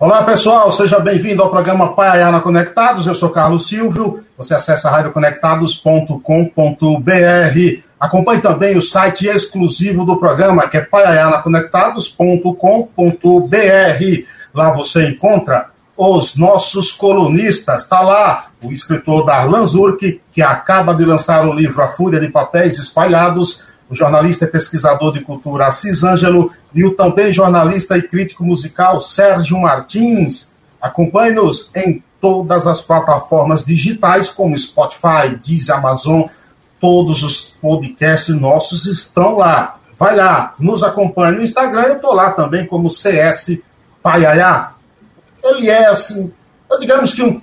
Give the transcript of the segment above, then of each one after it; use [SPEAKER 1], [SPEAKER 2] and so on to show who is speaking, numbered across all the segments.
[SPEAKER 1] Olá pessoal, seja bem-vindo ao programa Paiana Conectados. Eu sou Carlos Silvio. Você acessa radioconectados.com.br. Acompanhe também o site exclusivo do programa, que é paianaconectados.com.br. Lá você encontra os nossos colunistas. Está lá o escritor Darlan Zurk, que acaba de lançar o livro A Fúria de Papéis Espalhados, o jornalista e pesquisador de cultura Assis Ângelo e o também jornalista e crítico musical Sérgio Martins. Acompanhe-nos em todas as plataformas digitais, como Spotify, Deezer, Amazon, todos os podcasts nossos estão lá. Vai lá, nos acompanhe no Instagram, eu estou lá também como CS Paiaiá. Ele é, assim, digamos que um,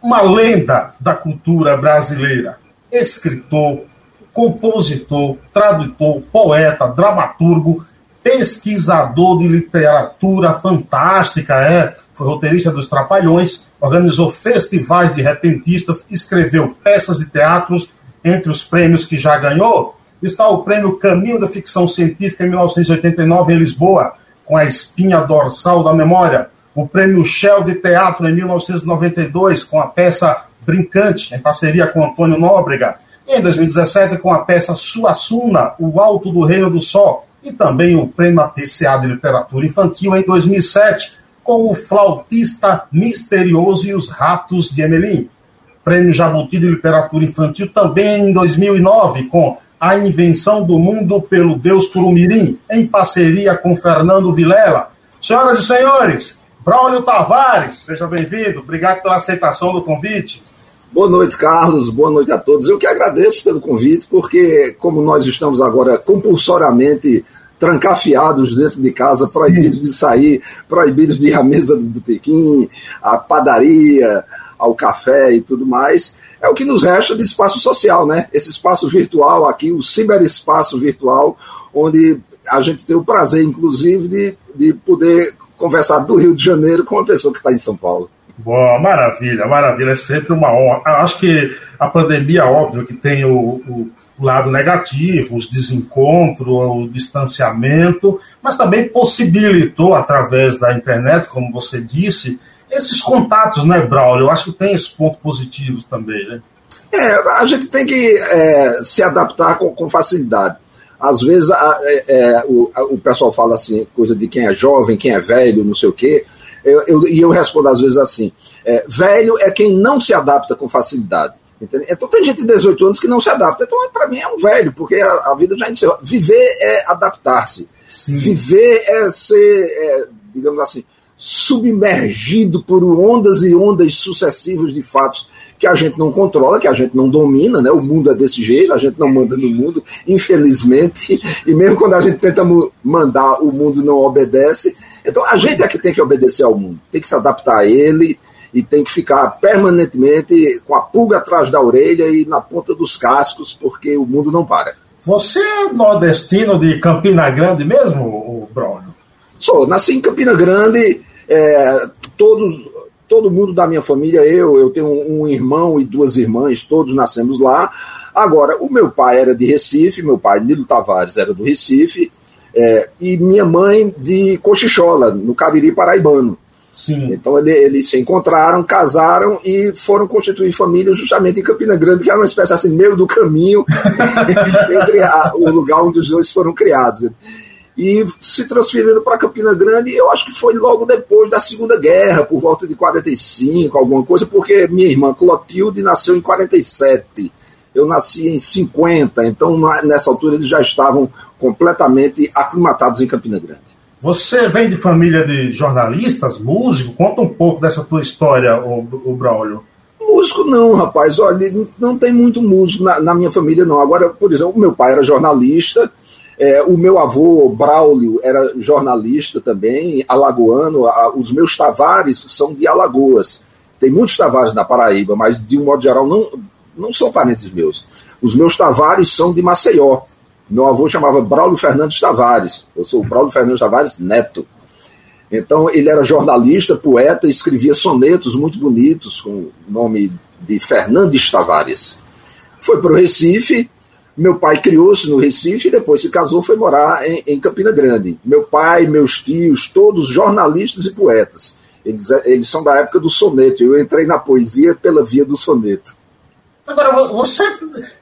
[SPEAKER 1] uma lenda da cultura brasileira. Escritor, compositor, tradutor, poeta, dramaturgo, pesquisador de literatura fantástica, é, foi roteirista dos Trapalhões, organizou festivais de repentistas, escreveu peças de teatros, entre os prêmios que já ganhou, está o prêmio Caminho da Ficção Científica em 1989 em Lisboa, com a espinha dorsal da memória, o prêmio Shell de Teatro em 1992, com a peça Brincante, em parceria com Antônio Nóbrega, em 2017, com a peça Suassuna, O Alto do Reino do Sol, e também o Prêmio APCA de Literatura Infantil em 2007, com o Flautista Misterioso e os Ratos de Emelim. Prêmio Jabuti de Literatura Infantil também em 2009, com A Invenção do Mundo pelo Deus Curumirim, em parceria com Fernando Vilela. Senhoras e senhores, Braulio Tavares, seja bem-vindo. Obrigado pela aceitação do convite.
[SPEAKER 2] Boa noite, Carlos. Boa noite a todos. Eu que agradeço pelo convite, porque como nós estamos agora compulsoriamente trancafiados dentro de casa, proibidos Sim. de sair, proibidos de ir à mesa do botequim, à padaria, ao café e tudo mais, é o que nos resta de espaço social, né? Esse espaço virtual aqui, o ciberespaço virtual, onde a gente tem o prazer, inclusive, de, de poder conversar do Rio de Janeiro com uma pessoa que está em São Paulo.
[SPEAKER 1] Boa, maravilha, maravilha. É sempre uma honra. Acho que a pandemia, óbvio, que tem o, o, lado negativo, os desencontros, o distanciamento, mas também possibilitou, através da internet, como você disse, esses contatos, né, Braulio? Eu acho que tem esses pontos positivos também, né?
[SPEAKER 2] É, a gente tem que é, se adaptar com, com facilidade. Às vezes a, é, é o, a, o pessoal fala assim, coisa de quem é jovem, quem é velho, não sei o quê. Eu, eu, e eu respondo às vezes assim: é, velho é quem não se adapta com facilidade. Então tem gente de 18 anos que não se adapta. Então, para mim, é um velho, porque a, a vida já iniciou. Viver é adaptar-se. Viver é ser, é, digamos assim, submergido por ondas e ondas sucessivas de fatos que a gente não controla, que a gente não domina, né? O mundo é desse jeito, a gente não manda no mundo, infelizmente. E mesmo quando a gente tenta mandar, o mundo não obedece. Então a gente é que tem que obedecer ao mundo, tem que se adaptar a ele e tem que ficar permanentemente com a pulga atrás da orelha e na ponta dos cascos, porque o mundo não para.
[SPEAKER 1] Você é nordestino de Campina Grande mesmo, Bruno?
[SPEAKER 2] Sou, nasci em Campina Grande, é, todos, todo mundo da minha família, eu, eu tenho um irmão e duas irmãs, todos nascemos lá. Agora, o meu pai era de Recife, meu pai, Nilo Tavares, era do Recife, é, e minha mãe de Cochichola, no Cariri Paraibano. Sim. Então ele, eles se encontraram, casaram e foram constituir família justamente em Campina Grande, que era uma espécie assim, meio do caminho entre a, o lugar onde os dois foram criados. E se transferiram para Campina Grande, eu acho que foi logo depois da Segunda Guerra, por volta de 45, alguma coisa, porque minha irmã Clotilde nasceu em 47 eu nasci em 50, então nessa altura eles já estavam completamente aclimatados em Campina Grande.
[SPEAKER 1] Você vem de família de jornalistas, músico? Conta um pouco dessa tua história, o, o Braulio.
[SPEAKER 2] Músico não, rapaz. Olha, não tem muito músico na, na minha família, não. Agora, por exemplo, o meu pai era jornalista, é, o meu avô, Braulio, era jornalista também, alagoano. A, os meus Tavares são de Alagoas. Tem muitos Tavares na Paraíba, mas de um modo geral não, não são parentes meus. Os meus Tavares são de Maceió. Meu avô chamava Braulio Fernandes Tavares. Eu sou o Braulio Fernandes Tavares Neto. Então, ele era jornalista, poeta, escrevia sonetos muito bonitos com o nome de Fernandes Tavares. Foi para o Recife. Meu pai criou-se no Recife e depois se casou foi morar em, em Campina Grande. Meu pai, meus tios, todos jornalistas e poetas. Eles, eles são da época do soneto. Eu entrei na poesia pela via do soneto.
[SPEAKER 1] Agora, você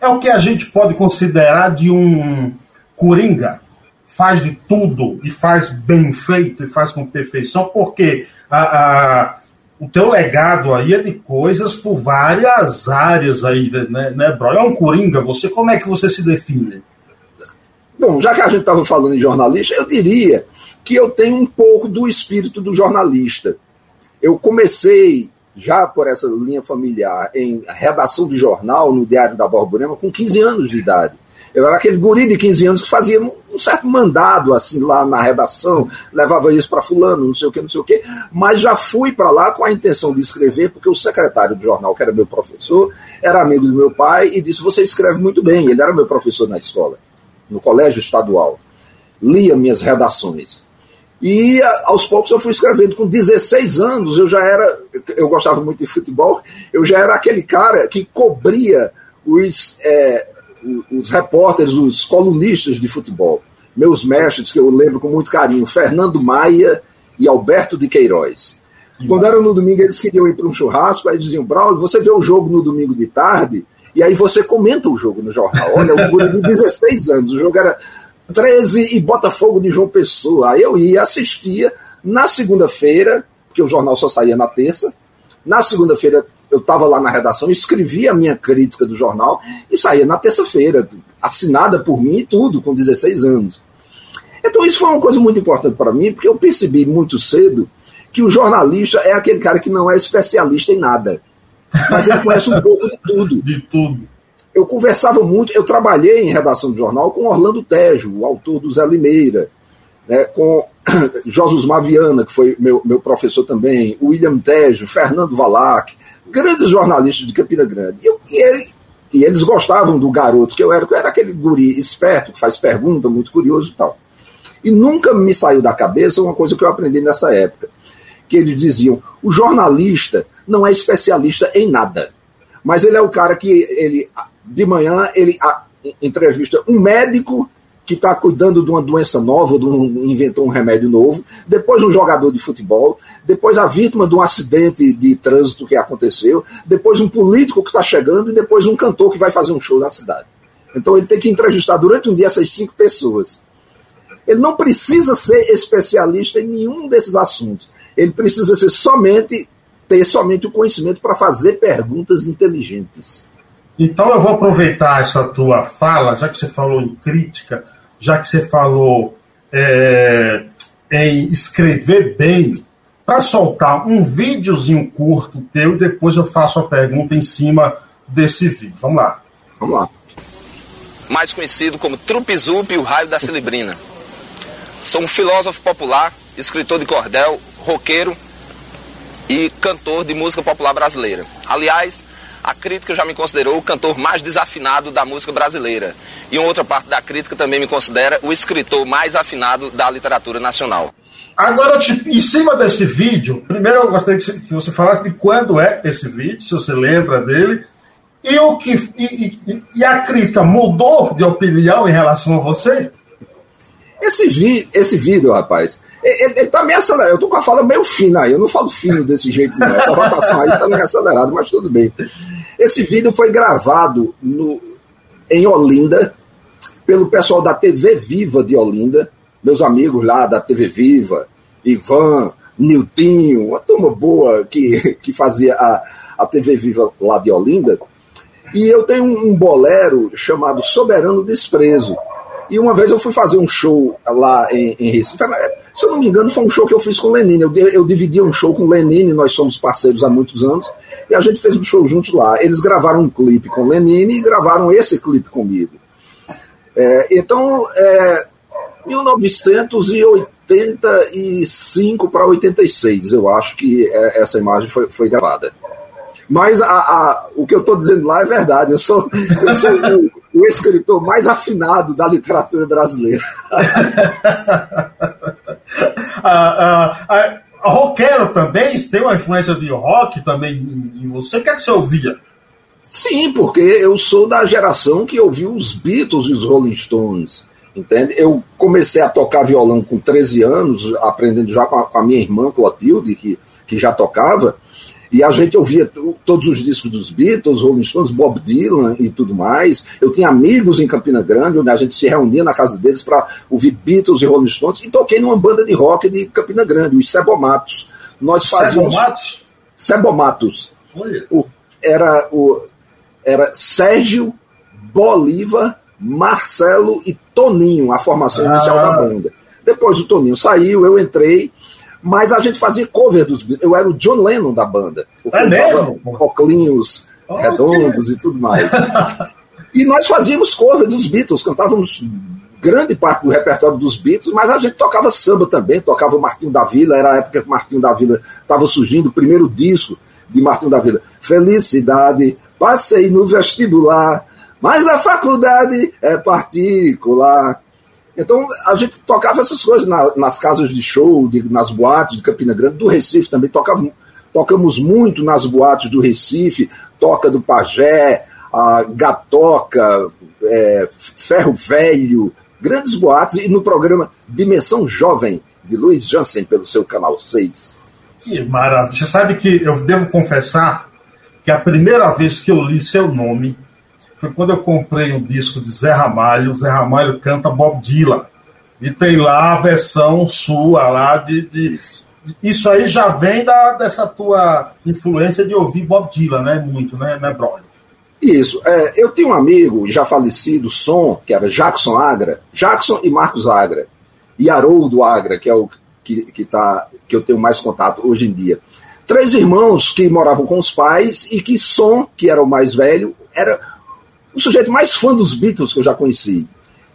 [SPEAKER 1] é o que a gente pode considerar de um coringa? Faz de tudo e faz bem feito e faz com perfeição, porque a, a o teu legado aí é de coisas por várias áreas aí, né, né Bro? É um coringa, você, como é que você se define?
[SPEAKER 2] Bom, já que a gente estava falando em jornalista, eu diria que eu tenho um pouco do espírito do jornalista. Eu comecei já por essa linha familiar em redação de jornal no Diário da Borborema com 15 anos de idade. Eu era aquele guri de 15 anos que fazia um certo mandado assim lá na redação, levava isso para fulano, não sei o que, não sei o que, mas já fui para lá com a intenção de escrever, porque o secretário do jornal, que era meu professor, era amigo do meu pai e disse: "Você escreve muito bem". Ele era meu professor na escola, no colégio estadual. Lia minhas redações. E aos poucos eu fui escrevendo. Com 16 anos eu já era, eu gostava muito de futebol, eu já era aquele cara que cobria os, é, os repórteres, os colunistas de futebol. Meus mestres, que eu lembro com muito carinho, Fernando Maia e Alberto de Queiroz. Quando era no domingo, eles queriam ir para um churrasco, aí diziam, Braulio, você vê o jogo no domingo de tarde, e aí você comenta o jogo no jornal. Olha, um guri de 16 anos, o jogo era 13 e Botafogo de João Pessoa. Aí eu ia, assistia na segunda-feira, porque o jornal só saía na terça. Na segunda-feira eu estava lá na redação, escrevia a minha crítica do jornal e saía na terça-feira, assinada por mim e tudo, com 16 anos. Então isso foi uma coisa muito importante para mim, porque eu percebi muito cedo que o jornalista é aquele cara que não é especialista em nada, mas ele conhece um pouco de tudo.
[SPEAKER 1] De tudo
[SPEAKER 2] eu conversava muito, eu trabalhei em redação de jornal com Orlando Tejo, o autor do Zé Limeira, né, com Josus Maviana, que foi meu, meu professor também, William Tejo, Fernando Valac, grandes jornalistas de Campina Grande. E, eu, e, ele, e, eles gostavam do garoto que eu era, que eu era aquele guri esperto, que faz pergunta, muito curioso e tal. E nunca me saiu da cabeça uma coisa que eu aprendi nessa época, que eles diziam, o jornalista não é especialista em nada, mas ele é o cara que ele de manhã ele a, entrevista um médico que está cuidando de uma doença nova, de um, inventou um remédio novo, depois um jogador de futebol, depois a vítima de um acidente de trânsito que aconteceu, depois um político que está chegando e depois um cantor que vai fazer um show na cidade. Então ele tem que entrevistar durante um dia essas cinco pessoas. Ele não precisa ser especialista em nenhum desses assuntos. Ele precisa ser somente ter somente o conhecimento para fazer perguntas inteligentes.
[SPEAKER 1] Então eu vou aproveitar essa tua fala, já que você falou em crítica, já que você falou é, em escrever bem, para soltar um videozinho curto teu e depois eu faço a pergunta em cima desse vídeo. Vamos lá.
[SPEAKER 2] Vamos lá.
[SPEAKER 3] Mais conhecido como Trupizup e o Raio da Celebrina. Sou um filósofo popular, escritor de cordel, roqueiro e cantor de música popular brasileira. Aliás, a crítica já me considerou o cantor mais desafinado da música brasileira. E uma outra parte da crítica também me considera o escritor mais afinado da literatura nacional.
[SPEAKER 1] Agora, tipo, em cima desse vídeo, primeiro eu gostaria que você falasse de quando é esse vídeo, se você lembra dele, e o que e, e, e a crítica mudou de opinião em relação a você?
[SPEAKER 2] Esse, vi, esse vídeo, rapaz, ele, ele tá meio acelerado. Eu tô com a fala meio fina aí. Eu não falo fino desse jeito, não. Essa rotação aí tá meio acelerada, mas tudo bem. Esse vídeo foi gravado no, em Olinda, pelo pessoal da TV Viva de Olinda, meus amigos lá da TV Viva, Ivan, Niltinho, uma turma boa que, que fazia a, a TV Viva lá de Olinda. E eu tenho um bolero chamado Soberano Desprezo, e uma vez eu fui fazer um show lá em, em Recife. Se eu não me engano, foi um show que eu fiz com Lenine. Eu, eu dividi um show com Lenine, nós somos parceiros há muitos anos, e a gente fez um show juntos lá. Eles gravaram um clipe com Lenine e gravaram esse clipe comigo. É, então, é, 1985 para 86, eu acho que é, essa imagem foi, foi gravada. Mas a, a, o que eu estou dizendo lá é verdade. Eu sou, eu sou o, escritor mais afinado da literatura brasileira.
[SPEAKER 1] a, a, a roqueiro também tem uma influência de rock também em, você? O que é que você ouvia?
[SPEAKER 2] Sim, porque eu sou da geração que ouviu os Beatles e os Rolling Stones. Entende? Eu comecei a tocar violão com 13 anos, aprendendo já com a, com a minha irmã Clotilde, que, que já tocava, e a gente ouvia todos os discos dos Beatles, Rolling Stones, Bob Dylan e tudo mais. Eu tinha amigos em Campina Grande, onde a gente se reunia na casa deles para ouvir Beatles e Rolling Stones, e toquei numa banda de rock de Campina Grande, os Cebomatos. Nós fazíamos. Cebomatos? Cebomatos. Olha. O, era, o, era Sérgio, Bolívar, Marcelo e Toninho, a formação ah. inicial da banda. Depois o Toninho saiu, eu entrei mas a gente fazia cover dos Beatles. Eu era o John Lennon da banda.
[SPEAKER 1] É mesmo?
[SPEAKER 2] Oclinhos oh, redondos que... e tudo mais. e nós fazíamos cover dos Beatles, cantávamos grande parte do repertório dos Beatles, mas a gente tocava samba também, tocava o Martinho da Vila, era a época que o Martinho da Vila estava surgindo, o primeiro disco de Martinho da Vila. Felicidade, passei no vestibular, mas a faculdade é particular. Então a gente tocava essas coisas na, nas casas de show, de, nas boates de Campina Grande, do Recife também tocava, tocamos muito nas boates do Recife, Toca do Pajé, a Gatoca, é, Ferro Velho, grandes boates, e no programa Dimensão Jovem, de Luiz Jansen, pelo seu canal 6.
[SPEAKER 1] Que maravilha! Você sabe que eu devo confessar que a primeira vez que eu li seu nome foi quando eu comprei um disco de Zé Ramalho. O Zé Ramalho canta Bob Dylan. E tem lá a versão sua lá de. de isso aí já vem da, dessa tua influência de ouvir Bob Dylan, né? Muito, né, né Brolio?
[SPEAKER 2] Isso. É, eu tenho um amigo já falecido, Som, que era Jackson Agra, Jackson e Marcos Agra, e Haroldo Agra, que é o que, que, tá, que eu tenho mais contato hoje em dia. Três irmãos que moravam com os pais e que Som, que era o mais velho, era o sujeito mais fã dos Beatles que eu já conheci.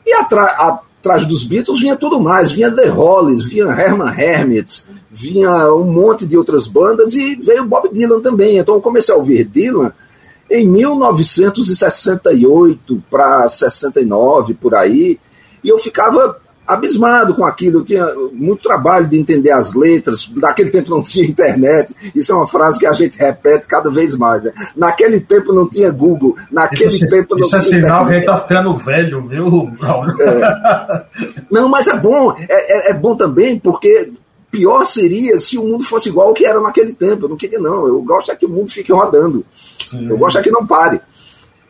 [SPEAKER 2] E atrás dos Beatles vinha tudo mais, vinha The Hollies, vinha Herman Hermit, vinha um monte de outras bandas e veio Bob Dylan também. Então eu comecei a ouvir Dylan em 1968 para 69 por aí, e eu ficava abismado com aquilo, eu tinha muito trabalho de entender as letras, naquele tempo não tinha internet, isso é uma frase que a gente repete cada vez mais, né? Naquele tempo não tinha Google, naquele
[SPEAKER 1] isso,
[SPEAKER 2] tempo
[SPEAKER 1] não isso é tinha. Isso é sinal que a gente tá ficando velho, viu,
[SPEAKER 2] é. Não, mas é bom, é, é, é, bom também porque pior seria se o mundo fosse igual ao que era naquele tempo, eu não queria não, eu gosto é que o mundo fique rodando, Sim. eu gosto é que não pare.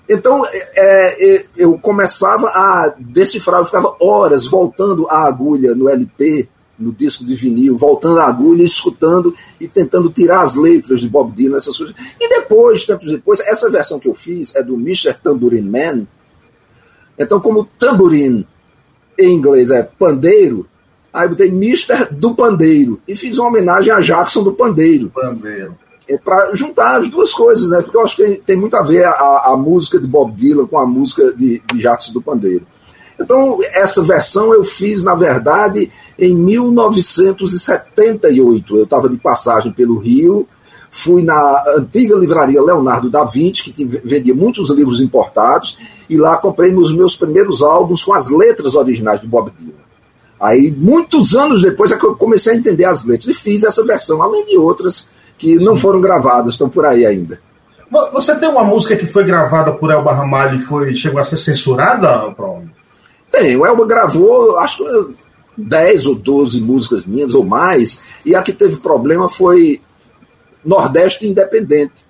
[SPEAKER 2] Então é, é, eu começava a decifrar, eu ficava horas voltando a agulha no LP, no disco de vinil, voltando a agulha, escutando e tentando tirar as letras de Bob Dylan, essas coisas. E depois, tempos depois, essa versão que eu fiz é do Mr. Tambourine Man. Então, como tambourine em inglês é pandeiro, aí eu botei Mr. do Pandeiro e fiz uma homenagem a Jackson do Pandeiro.
[SPEAKER 1] Pandeiro
[SPEAKER 2] é para juntar as duas coisas, né? Porque eu acho que tem, tem muito a ver a, a, música de Bob Dylan com a música de, de Jackson do Pandeiro. Então, essa versão eu fiz, na verdade, em 1978. Eu estava de passagem pelo Rio, fui na antiga livraria Leonardo da Vinci, que vendia muitos livros importados, e lá comprei os meus primeiros álbuns com as letras originais de Bob Dylan. Aí, muitos anos depois, é que eu comecei a entender as letras e fiz essa versão, além de outras que não foram gravadas, estão por aí ainda.
[SPEAKER 1] Você tem uma música que foi gravada por Elba Ramalho e foi, chegou a ser censurada, Paulo?
[SPEAKER 2] Tem, o Elba gravou, acho que 10 ou 12 músicas minhas ou mais, e a que teve problema foi Nordeste Independente,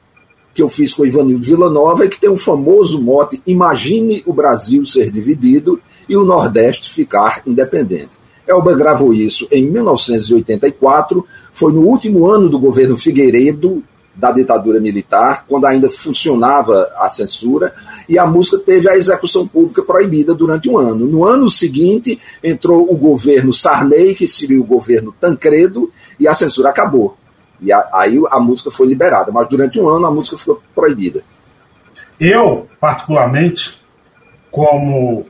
[SPEAKER 2] que eu fiz com o Ivanildo Villanova e que tem o famoso mote Imagine o Brasil ser dividido e o Nordeste ficar independente. Elba gravou isso em 1984, foi no último ano do governo Figueiredo, da ditadura militar, quando ainda funcionava a censura, e a música teve a execução pública proibida durante um ano. No ano seguinte, entrou o governo Sarney, que seria o governo Tancredo, e a censura acabou. E a, aí a música foi liberada, mas durante um ano a música ficou proibida.
[SPEAKER 1] Eu, particularmente, como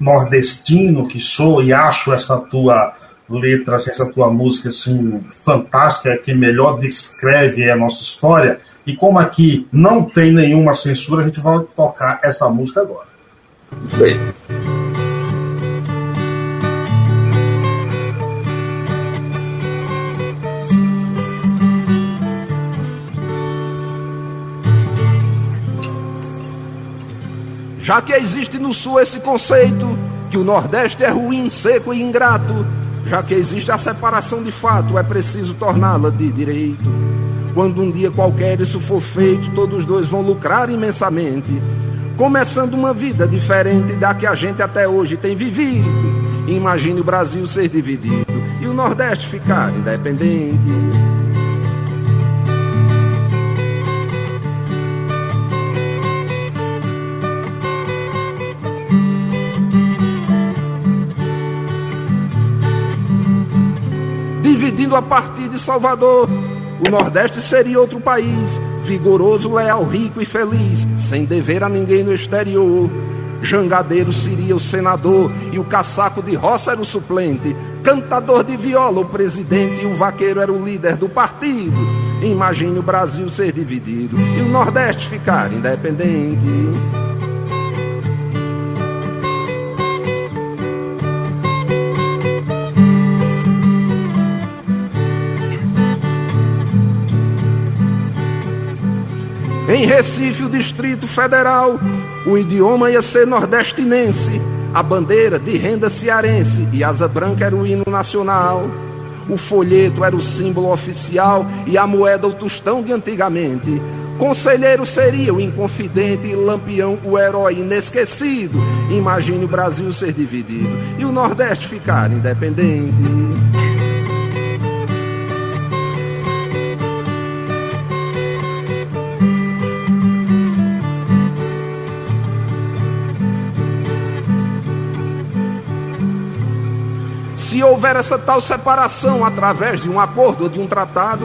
[SPEAKER 1] nordestino que sou e acho essa tua letra, assim, essa tua música assim fantástica, que melhor descreve a nossa história. E como aqui não tem nenhuma censura, a gente vai tocar essa música agora. Bem.
[SPEAKER 2] Já que existe no Sul esse conceito que o Nordeste é ruim, seco e ingrato, já que existe a separação de fato, é preciso torná-la de direito. Quando um dia qualquer isso for feito, todos dois vão lucrar imensamente, começando uma vida diferente da que a gente até hoje tem vivido. Imagine o Brasil ser dividido e o Nordeste ficar independente. Dividindo a partir de Salvador, o Nordeste seria outro país, vigoroso, leal, rico e feliz, sem dever a ninguém no exterior. Jangadeiro seria o senador e o caçaco de roça era o suplente. Cantador de viola o presidente e o vaqueiro era o líder do partido. Imagine o Brasil ser dividido e o Nordeste ficar independente. Em Recife, o Distrito Federal, o idioma ia ser nordestinense, a bandeira de renda cearense e asa branca era o hino nacional. O folheto era o símbolo oficial e a moeda o tostão de antigamente. Conselheiro seria o inconfidente e Lampião o herói inesquecido. Imagine o Brasil ser dividido e o Nordeste ficar independente. Se houver essa tal separação através de um acordo ou de um tratado,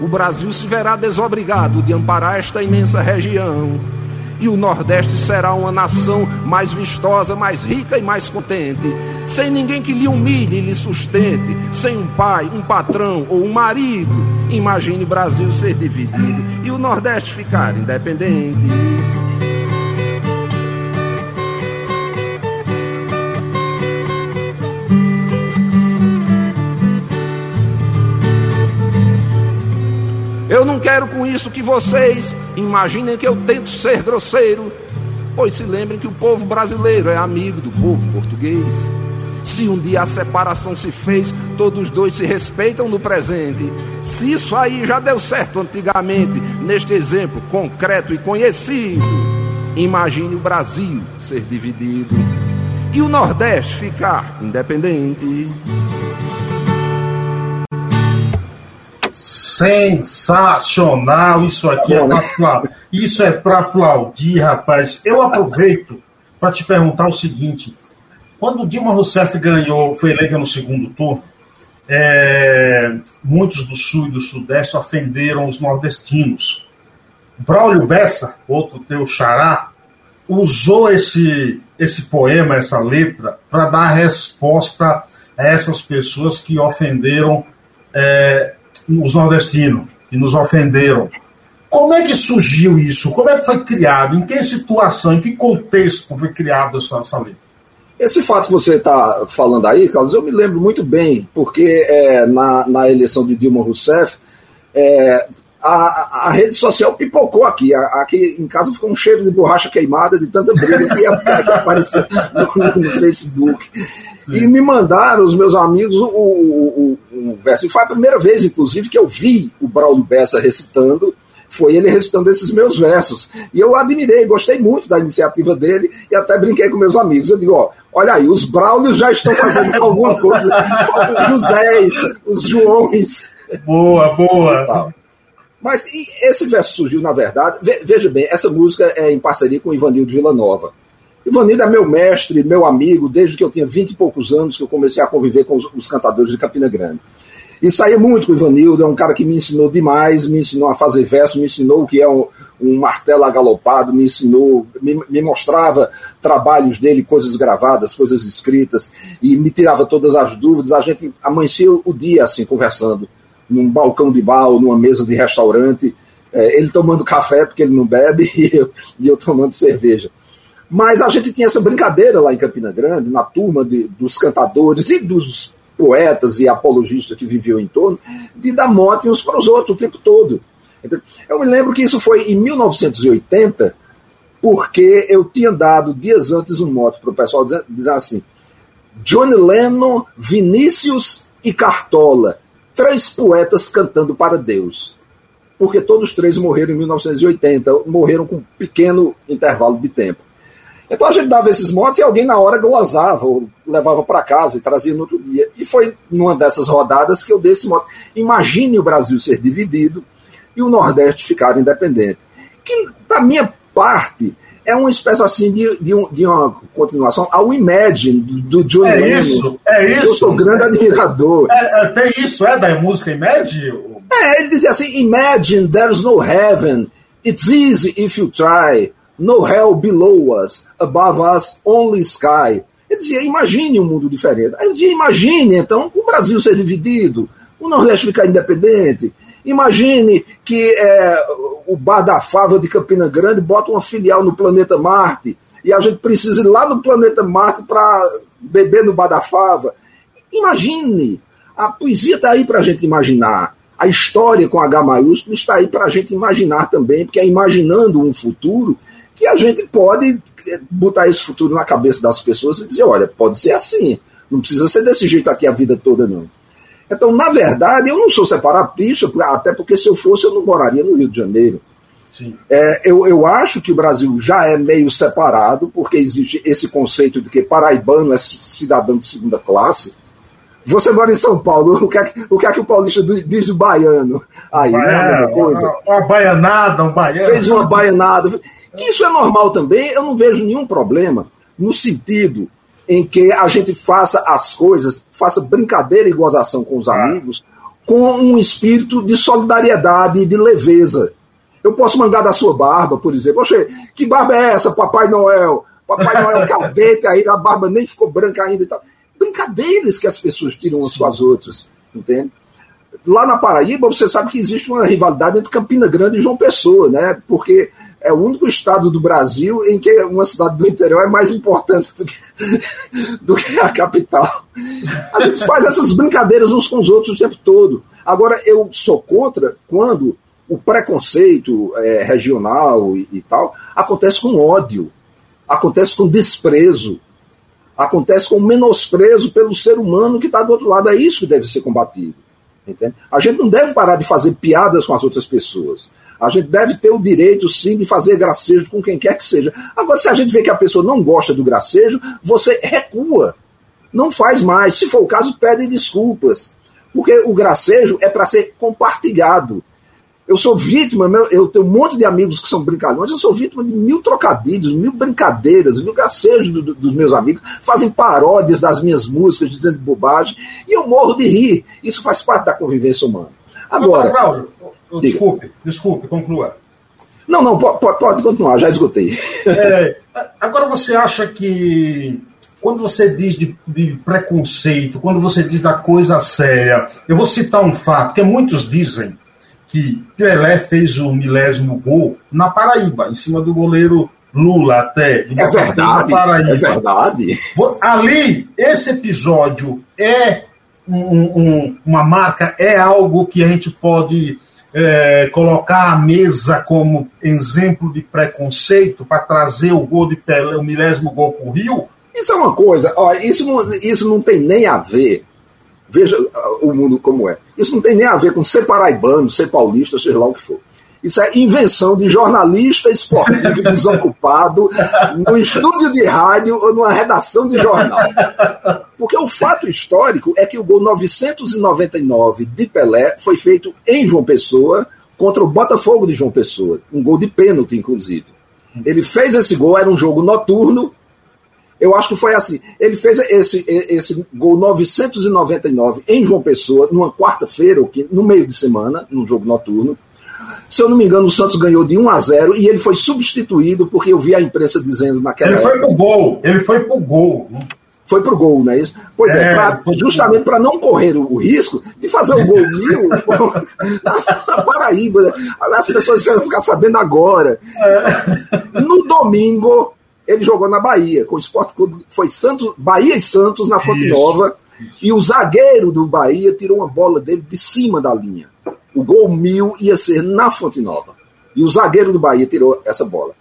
[SPEAKER 2] o Brasil se verá desobrigado de amparar esta imensa região. E o Nordeste será uma nação mais vistosa, mais rica e mais contente, sem ninguém que lhe humilhe e lhe sustente, sem um pai, um patrão ou um marido. Imagine o Brasil ser dividido e o Nordeste ficar independente. Eu não quero com isso que vocês imaginem que eu tento ser grosseiro, pois se lembrem que o povo brasileiro é amigo do povo português. Se um dia a separação se fez, todos dois se respeitam no presente. Se isso aí já deu certo antigamente, neste exemplo concreto e conhecido, imagine o Brasil ser dividido e o Nordeste ficar independente.
[SPEAKER 1] Sensacional! Isso aqui é para isso é para aplaudir, rapaz. Eu aproveito para te perguntar o seguinte: quando Dilma Rousseff ganhou, foi eleita no segundo turno, é, muitos do Sul e do Sudeste ofenderam os nordestinos. Braulio Bessa, outro teu xará, usou esse, esse poema, essa letra, para dar resposta a essas pessoas que ofenderam é, os nordestinos, que nos ofenderam. Como é que surgiu isso? Como é que foi criado? Em que situação, em que contexto foi criado essa, essa lei?
[SPEAKER 4] Esse fato que você está falando aí, Carlos, eu me lembro muito bem, porque é, na, na eleição de Dilma Rousseff, é, a, a, rede social pipocou aqui. Aqui em casa ficou um cheiro de borracha queimada de tanta briga que, que aparecia no, no Facebook. E me mandaram os meus amigos o, o, o, verso. E foi a primeira vez, inclusive, que eu vi o Braulio Bessa recitando. Foi ele recitando esses meus versos. E eu admirei, gostei muito da iniciativa dele e até brinquei com meus amigos. Eu digo, ó, olha aí, os Braulios já estão fazendo alguma coisa. Os Josés, os Joões.
[SPEAKER 1] Boa, boa.
[SPEAKER 4] Mas esse verso surgiu, na verdade, veja bem, essa música é em parceria com o Ivanildo Villanova. Ivanildo é meu mestre, meu amigo, desde que eu tinha vinte e poucos anos que eu comecei a conviver com os, os cantadores de Campina Grande. E saía muito com o Ivanildo, é um cara que me ensinou demais, me ensinou a fazer verso, me ensinou o que é um, um martelo agalopado, me ensinou, me, me, mostrava trabalhos dele, coisas gravadas, coisas escritas, e me tirava todas as dúvidas. A gente amanhecia o dia assim, conversando, num balcão de ou numa mesa de restaurante, é, ele tomando café porque ele não bebe e eu, e eu tomando cerveja. Mas a gente tinha essa brincadeira lá em Campina Grande, na turma de, dos cantadores e dos poetas e apologistas que viviam em torno, de dar mote uns para os outros o tempo todo. Eu me lembro que isso foi em 1980, porque eu tinha dado dias antes um mote para o pessoal dizendo, assim:
[SPEAKER 2] Johnny Lennon, Vinícius e Cartola. Três poetas cantando para Deus. Porque todos três morreram em 1980, morreram com um pequeno intervalo de tempo. Então a gente dava esses motes e alguém na hora glosava, ou levava para casa e trazia no outro dia. E foi numa dessas rodadas que eu dei esse mote. Imagine o Brasil ser dividido e o Nordeste ficar independente. Que, da minha parte, é uma espécie assim de, de, um, de uma continuação ao Imagine do John
[SPEAKER 1] é Lennon. Isso, é isso.
[SPEAKER 2] Eu sou grande admirador.
[SPEAKER 1] É, é, tem isso, é da música Imagine?
[SPEAKER 2] É, ele dizia assim: Imagine there's no heaven. It's easy if you try. No hell below us. Above us, only sky. Ele dizia: imagine um mundo diferente. Aí eu dizia: imagine, então, o Brasil ser dividido, o Nordeste ficar independente. Imagine que é, o Bar da Fava de Campina Grande bota uma filial no planeta Marte e a gente precisa ir lá no planeta Marte para beber no Bar da Fava. Imagine, a poesia está aí para a gente imaginar. A história com H maiúsculo está aí para a gente imaginar também, porque é imaginando um futuro que a gente pode botar esse futuro na cabeça das pessoas e dizer: olha, pode ser assim, não precisa ser desse jeito aqui a vida toda, não. Então, na verdade, eu não sou separatista, até porque se eu fosse, eu não moraria no Rio de Janeiro. É, eu, eu acho que o Brasil já é meio separado, porque existe esse conceito de que paraibano é cidadão de segunda classe. Você mora em São Paulo, o que é que o, que é que o paulista diz do baiano? Aí, não é a mesma coisa?
[SPEAKER 1] Uma, uma baianada, um baiano.
[SPEAKER 2] Fez uma baianada. Isso é normal também, eu não vejo nenhum problema no sentido em que a gente faça as coisas, faça brincadeira e gozação com os amigos, com um espírito de solidariedade e de leveza. Eu posso mandar da sua barba, por exemplo. Oxe, que barba é essa, Papai Noel? Papai Noel cadete aí, a barba nem ficou branca ainda e tal. Brincadeiras que as pessoas tiram umas com as outras, entende? Lá na Paraíba, você sabe que existe uma rivalidade entre Campina Grande e João Pessoa, né? Porque é o único estado do Brasil em que uma cidade do interior é mais importante do que, do que a capital. A gente faz essas brincadeiras uns com os outros o tempo todo. Agora, eu sou contra quando o preconceito é, regional e, e, tal acontece com ódio, acontece com desprezo, acontece com menosprezo pelo ser humano que está do outro lado. É isso que deve ser combatido. Entende? A gente não deve parar de fazer piadas com as outras pessoas. A gente deve ter o direito, sim, de fazer gracejo com quem quer que seja. Agora, se a gente vê que a pessoa não gosta do gracejo, você recua. Não faz mais. Se for o caso, pede desculpas. Porque o gracejo é para ser compartilhado. Eu sou vítima, eu tenho um monte de amigos que são brincalhões, eu sou vítima de mil trocadilhos, mil brincadeiras, mil gracejos do, do, dos meus amigos, fazem paródias das minhas músicas, dizendo bobagem, e eu morro de rir. Isso faz parte da convivência humana. Agora.
[SPEAKER 1] Desculpe, desculpe, conclua.
[SPEAKER 2] Não, não, pode, pode continuar, já esgotei.
[SPEAKER 1] É, agora você acha que quando você diz de, de, preconceito, quando você diz da coisa séria, eu vou citar um fato, que muitos dizem que Pelé fez o milésimo gol na Paraíba, em cima do goleiro Lula até.
[SPEAKER 2] É verdade, é verdade.
[SPEAKER 1] Ali, esse episódio é um, um, uma marca, é algo que a gente pode é, colocar à mesa como exemplo de preconceito para trazer o gol de Pelé, o milésimo gol para o Rio?
[SPEAKER 2] Isso é uma coisa, ó, isso, não, isso não tem nem a ver Veja uh, o mundo como é. Isso não tem nem a ver com ser paraibano, ser paulista, seja lá o que for. Isso é invenção de jornalista esportivo desocupado no estúdio de rádio ou numa redação de jornal. Porque o fato histórico é que o gol 999 de Pelé foi feito em João Pessoa contra o Botafogo de João Pessoa. Um gol de pênalti, inclusive. Ele fez esse gol, era um jogo noturno, eu acho que foi assim. Ele fez esse, esse gol 999 em João Pessoa, numa quarta-feira, no meio de semana, num jogo noturno. Se eu não me engano, o Santos ganhou de 1 a 0 e ele foi substituído, porque eu vi a imprensa dizendo naquela
[SPEAKER 1] Ele foi pro gol, ele foi pro gol.
[SPEAKER 2] Foi pro gol, não é isso? Pois é, é pra, justamente para não correr o, o, risco de fazer o golzinho na, na Paraíba. Né? As pessoas vão ficar sabendo agora. É. No domingo, ele jogou na Bahia, com o Esporte Clube, foi Santos, Bahia e Santos na Fonte Isso. Nova, e o zagueiro do Bahia tirou uma bola dele de cima da linha. O gol mil ia ser na Fonte Nova. E o zagueiro do Bahia tirou essa bola.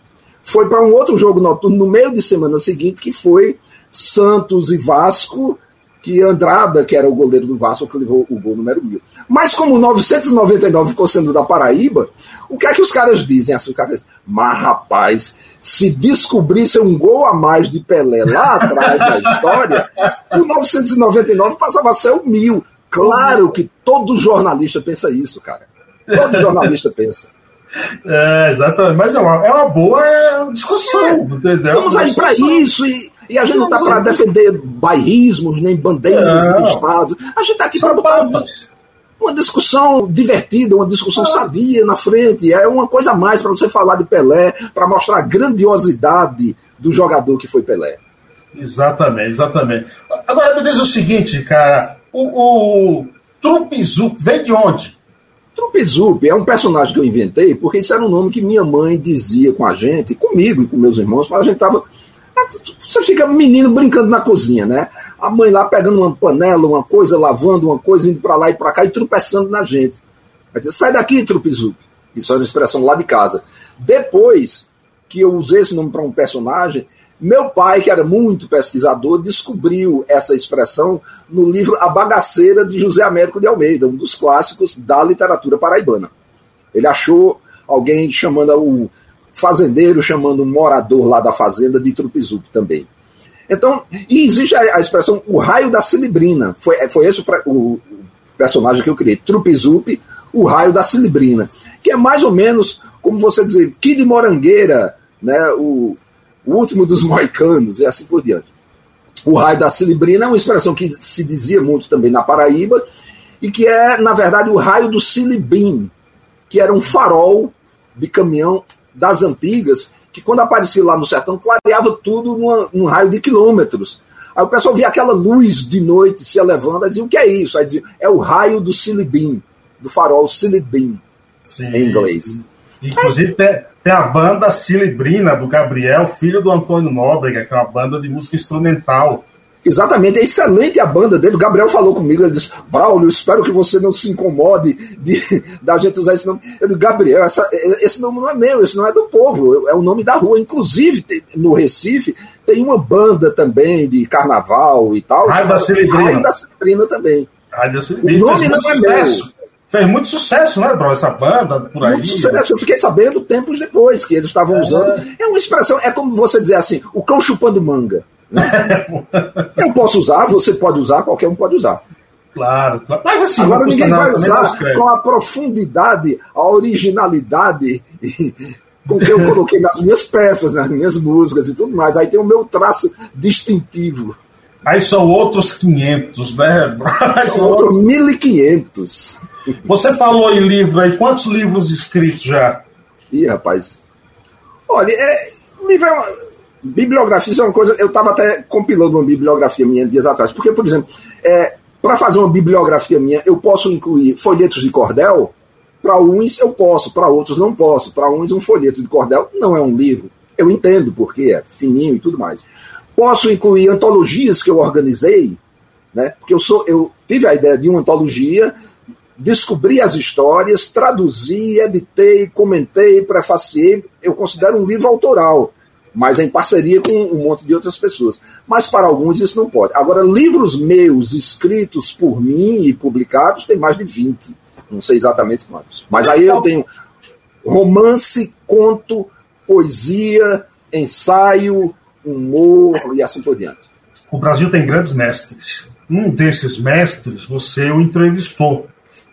[SPEAKER 2] Foi para um outro jogo noturno no meio de semana seguinte, que foi Santos e Vasco, que Andrada, que era o goleiro do Vasco, que levou o gol número mil. Mas como 999 ficou sendo da Paraíba, o que é que os caras dizem? Assim, caras dizem, mas rapaz, se descobrisse um gol a mais de Pelé lá atrás da história, o 999 passava a ser o mil. Claro que todo jornalista pensa isso, cara. Todo jornalista pensa.
[SPEAKER 1] É, exatamente. Mas é uma, é uma boa é, discussão, é, entendeu?
[SPEAKER 2] Estamos aí para isso e, e, a gente não está para defender bairrismos, nem bandeiras de estados. A gente está aqui para botar uma, uma, discussão divertida, uma discussão é. sadia na frente. É uma coisa a mais para você falar de Pelé, para mostrar a grandiosidade do jogador que foi Pelé.
[SPEAKER 1] Exatamente, exatamente. Agora me diz o seguinte, cara, o, o Trupizu veio de onde?
[SPEAKER 2] Trupizup é um personagem que eu inventei porque isso era um nome que minha mãe dizia com a gente, comigo e com meus irmãos, quando a gente tava. Você fica menino brincando na cozinha, né? A mãe lá pegando uma panela, uma coisa, lavando uma coisa, indo para lá e para cá e tropeçando na gente. Vai dizer, sai daqui, Trupizup. Isso era uma expressão lá de casa. Depois que eu usei esse nome para um personagem, meu pai, que era muito pesquisador, descobriu essa expressão no livro A Bagaceira de José Américo de Almeida, um dos clássicos da literatura paraibana. Ele achou alguém chamando o fazendeiro, chamando um morador lá da fazenda de Trupizup também. Então, e existe a, a, expressão o raio da cilibrina. Foi, foi esse o, o personagem que eu criei, Trupizup, o raio da cilibrina. Que é mais ou menos como você dizer, Kid Morangueira, né, o o último dos moicanos, e assim por diante. O raio da Cilibrina é uma expressão que se dizia muito também na Paraíba, e que é, na verdade, o raio do Silibim, que era um farol de caminhão das antigas, que quando aparecia lá no sertão, clareava tudo numa, num raio de quilômetros. Aí o pessoal via aquela luz de noite se elevando, aí dizia, o que é isso? Aí dizia, é o raio do Silibim, do farol Silibim, em inglês.
[SPEAKER 1] Inclusive, tem, tem a banda Cilibrina, do Gabriel, filho do Antônio Nóbrega, que é uma banda de música instrumental.
[SPEAKER 2] Exatamente, é excelente a banda dele. O Gabriel falou comigo, ele disse: Braulio, espero que você não se incomode de, da gente usar esse nome. Eu disse, Gabriel, essa, esse nome não é meu, esse não é do povo, é o nome da rua. Inclusive, no Recife, tem uma banda também de carnaval e tal.
[SPEAKER 1] Raio da Cilibrina. Raio
[SPEAKER 2] da Cilibrina também.
[SPEAKER 1] Raio da. O nome não é sucesso. meu. Fez muito sucesso, né, bro? Essa banda por aí. Muito sucesso.
[SPEAKER 2] Eu fiquei sabendo tempos depois que eles estavam é. usando. É uma expressão, é como você dizer assim, o cão chupando manga. Eu posso usar, você pode usar, qualquer um pode usar.
[SPEAKER 1] Claro, claro.
[SPEAKER 2] Mas assim, agora ninguém vai usar com a profundidade, a originalidade com que eu coloquei nas minhas peças, nas minhas músicas e tudo mais. Aí tem o meu traço distintivo.
[SPEAKER 1] Aí são outros 500, né?
[SPEAKER 2] São, são outros 1.500.
[SPEAKER 1] Você falou em livro aí, quantos livros escritos já?
[SPEAKER 2] Ih, rapaz. Olha, é, livro é uma, bibliografia é uma coisa. Eu estava até compilando uma bibliografia minha dias atrás. Porque, por exemplo, é, para fazer uma bibliografia minha, eu posso incluir folhetos de cordel. Para uns eu posso, para outros não posso. Para uns, um folheto de cordel não é um livro. Eu entendo porque é fininho e tudo mais. Posso incluir antologias que eu organizei, né? Porque eu sou, eu tive a ideia de uma antologia descobri as histórias, traduzi, editei, comentei, prefaciei. Eu considero um livro autoral, mas em parceria com um monte de outras pessoas. Mas para alguns isso não pode. Agora, livros meus escritos por mim e publicados tem mais de 20. Não sei exatamente quantos. Mas aí eu tenho romance, conto, poesia, ensaio, humor e assim por diante.
[SPEAKER 1] O Brasil tem grandes mestres. Um desses mestres você o entrevistou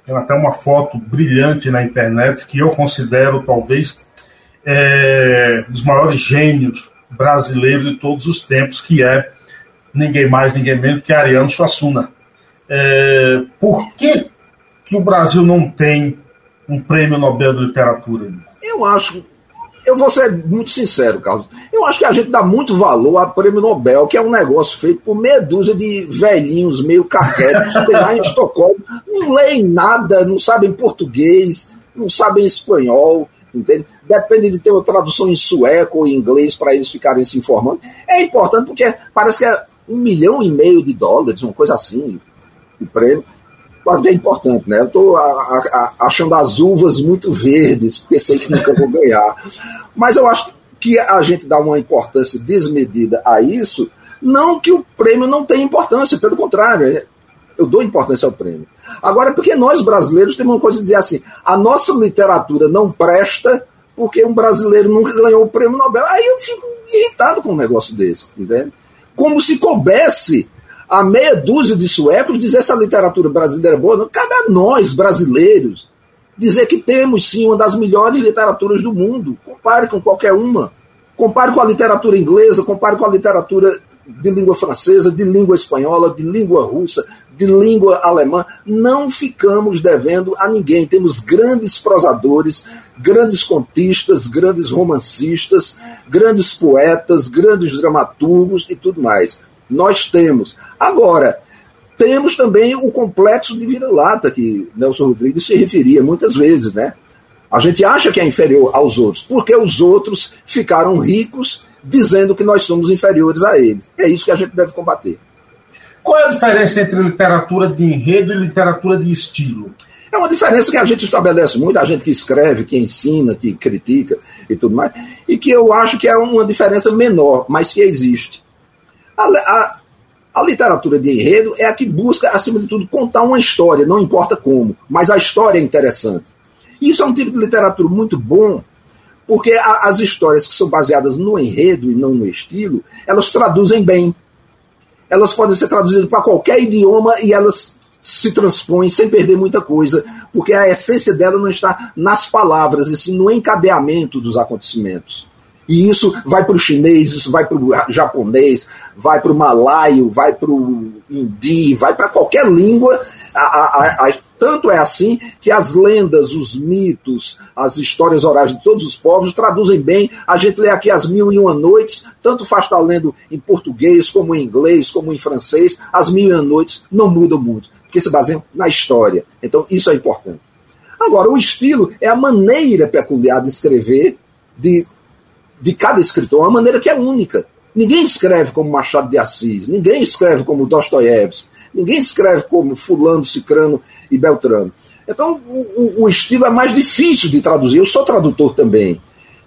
[SPEAKER 1] tem até uma foto brilhante na internet que eu considero talvez é, dos maiores gênios brasileiros de todos os tempos, que é ninguém mais, ninguém menos que Ariano Suassuna. É, por que, que o Brasil não tem um prêmio Nobel de Literatura?
[SPEAKER 2] Eu acho eu vou ser muito sincero, Carlos. Eu acho que a gente dá muito valor ao prêmio Nobel, que é um negócio feito por meia dúzia de velhinhos meio caquéticos que lá em Estocolmo, não leem nada, não sabem português, não sabem espanhol, entende? Depende de ter uma tradução em sueco ou em inglês para eles ficarem se informando. É importante porque parece que é um milhão e meio de dólares, uma coisa assim, o prêmio é importante, né? Eu estou achando as uvas muito verdes, porque sei que nunca vou ganhar. Mas eu acho que a gente dá uma importância desmedida a isso, Não que o prêmio não tenha importância, pelo contrário, é, eu dou importância ao prêmio. Agora, porque nós brasileiros temos uma coisa de dizer assim: a nossa literatura não presta porque um brasileiro nunca ganhou o prêmio Nobel. Aí eu fico irritado com um negócio desse, entende? Como se coubesse a meia dúzia de suecos dizer se a literatura brasileira é boa. Não cabe a nós, brasileiros, dizer que temos sim uma das melhores literaturas do mundo. Compare com qualquer uma. Compare com a literatura inglesa, compare com a literatura de língua francesa, de língua espanhola, de língua russa, de língua alemã. Não ficamos devendo a ninguém. Temos grandes prosadores, grandes contistas, grandes romancistas, grandes poetas, grandes dramaturgos e tudo mais. Nós temos. Agora, temos também o complexo de vira-lata que Nelson Rodrigues se referia muitas vezes, né? A gente acha que é inferior aos outros, porque os outros ficaram ricos dizendo que nós somos inferiores a eles. É isso que a gente deve combater.
[SPEAKER 1] Qual é a diferença entre literatura de enredo e literatura de estilo?
[SPEAKER 2] É uma diferença que a gente estabelece muito, a gente que escreve, que ensina, que critica e tudo mais, e que eu acho que é uma diferença menor, mas que existe. A, a, a literatura de enredo é a que busca, acima de tudo, contar uma história, não importa como, mas a história é interessante. Isso é um tipo de literatura muito bom, porque a, as histórias que são baseadas no enredo e não no estilo, elas traduzem bem. Elas podem ser traduzidas para qualquer idioma e elas se transpõem sem perder muita coisa, porque a essência dela não está nas palavras, e sim no encadeamento dos acontecimentos. E isso vai para o chinês, isso vai para o japonês, vai para o malaio, vai para o hindi, vai para qualquer língua. A, a, a, tanto é assim que as lendas, os mitos, as histórias orais de todos os povos traduzem bem. A gente lê aqui as Mil e Uma Noites, tanto faz estar lendo em português, como em inglês, como em francês. As Mil e Uma Noites não mudam muito, porque se baseiam na história. Então, isso é importante. Agora, o estilo é a maneira peculiar de escrever, de de cada escritor, uma maneira que é única. Ninguém escreve como Machado de Assis, ninguém escreve como Dostoiévski, ninguém escreve como Fulano, Cicrano e Beltrano. Então, o, o, estilo é mais difícil de traduzir. Eu sou tradutor também.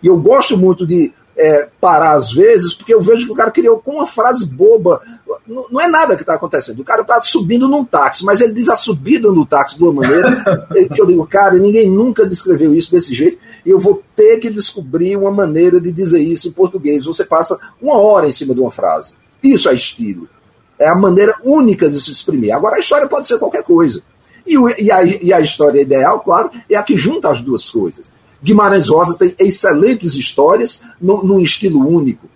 [SPEAKER 2] E eu gosto muito de é, parar às vezes, porque eu vejo que o cara criou com uma frase boba. Não, não é nada que está acontecendo. O cara está subindo num táxi, mas ele diz a subida no táxi de uma maneira que eu digo, cara, ninguém nunca descreveu isso desse jeito, e eu vou ter que descobrir uma maneira de dizer isso em português. Você passa uma hora em cima de uma frase. Isso é estilo. É a maneira única de se exprimir. Agora, a história pode ser qualquer coisa. E, o, e, a, e a história ideal, claro, é a que junta as duas coisas. Guimarães Rosa tem excelentes histórias no, num estilo único.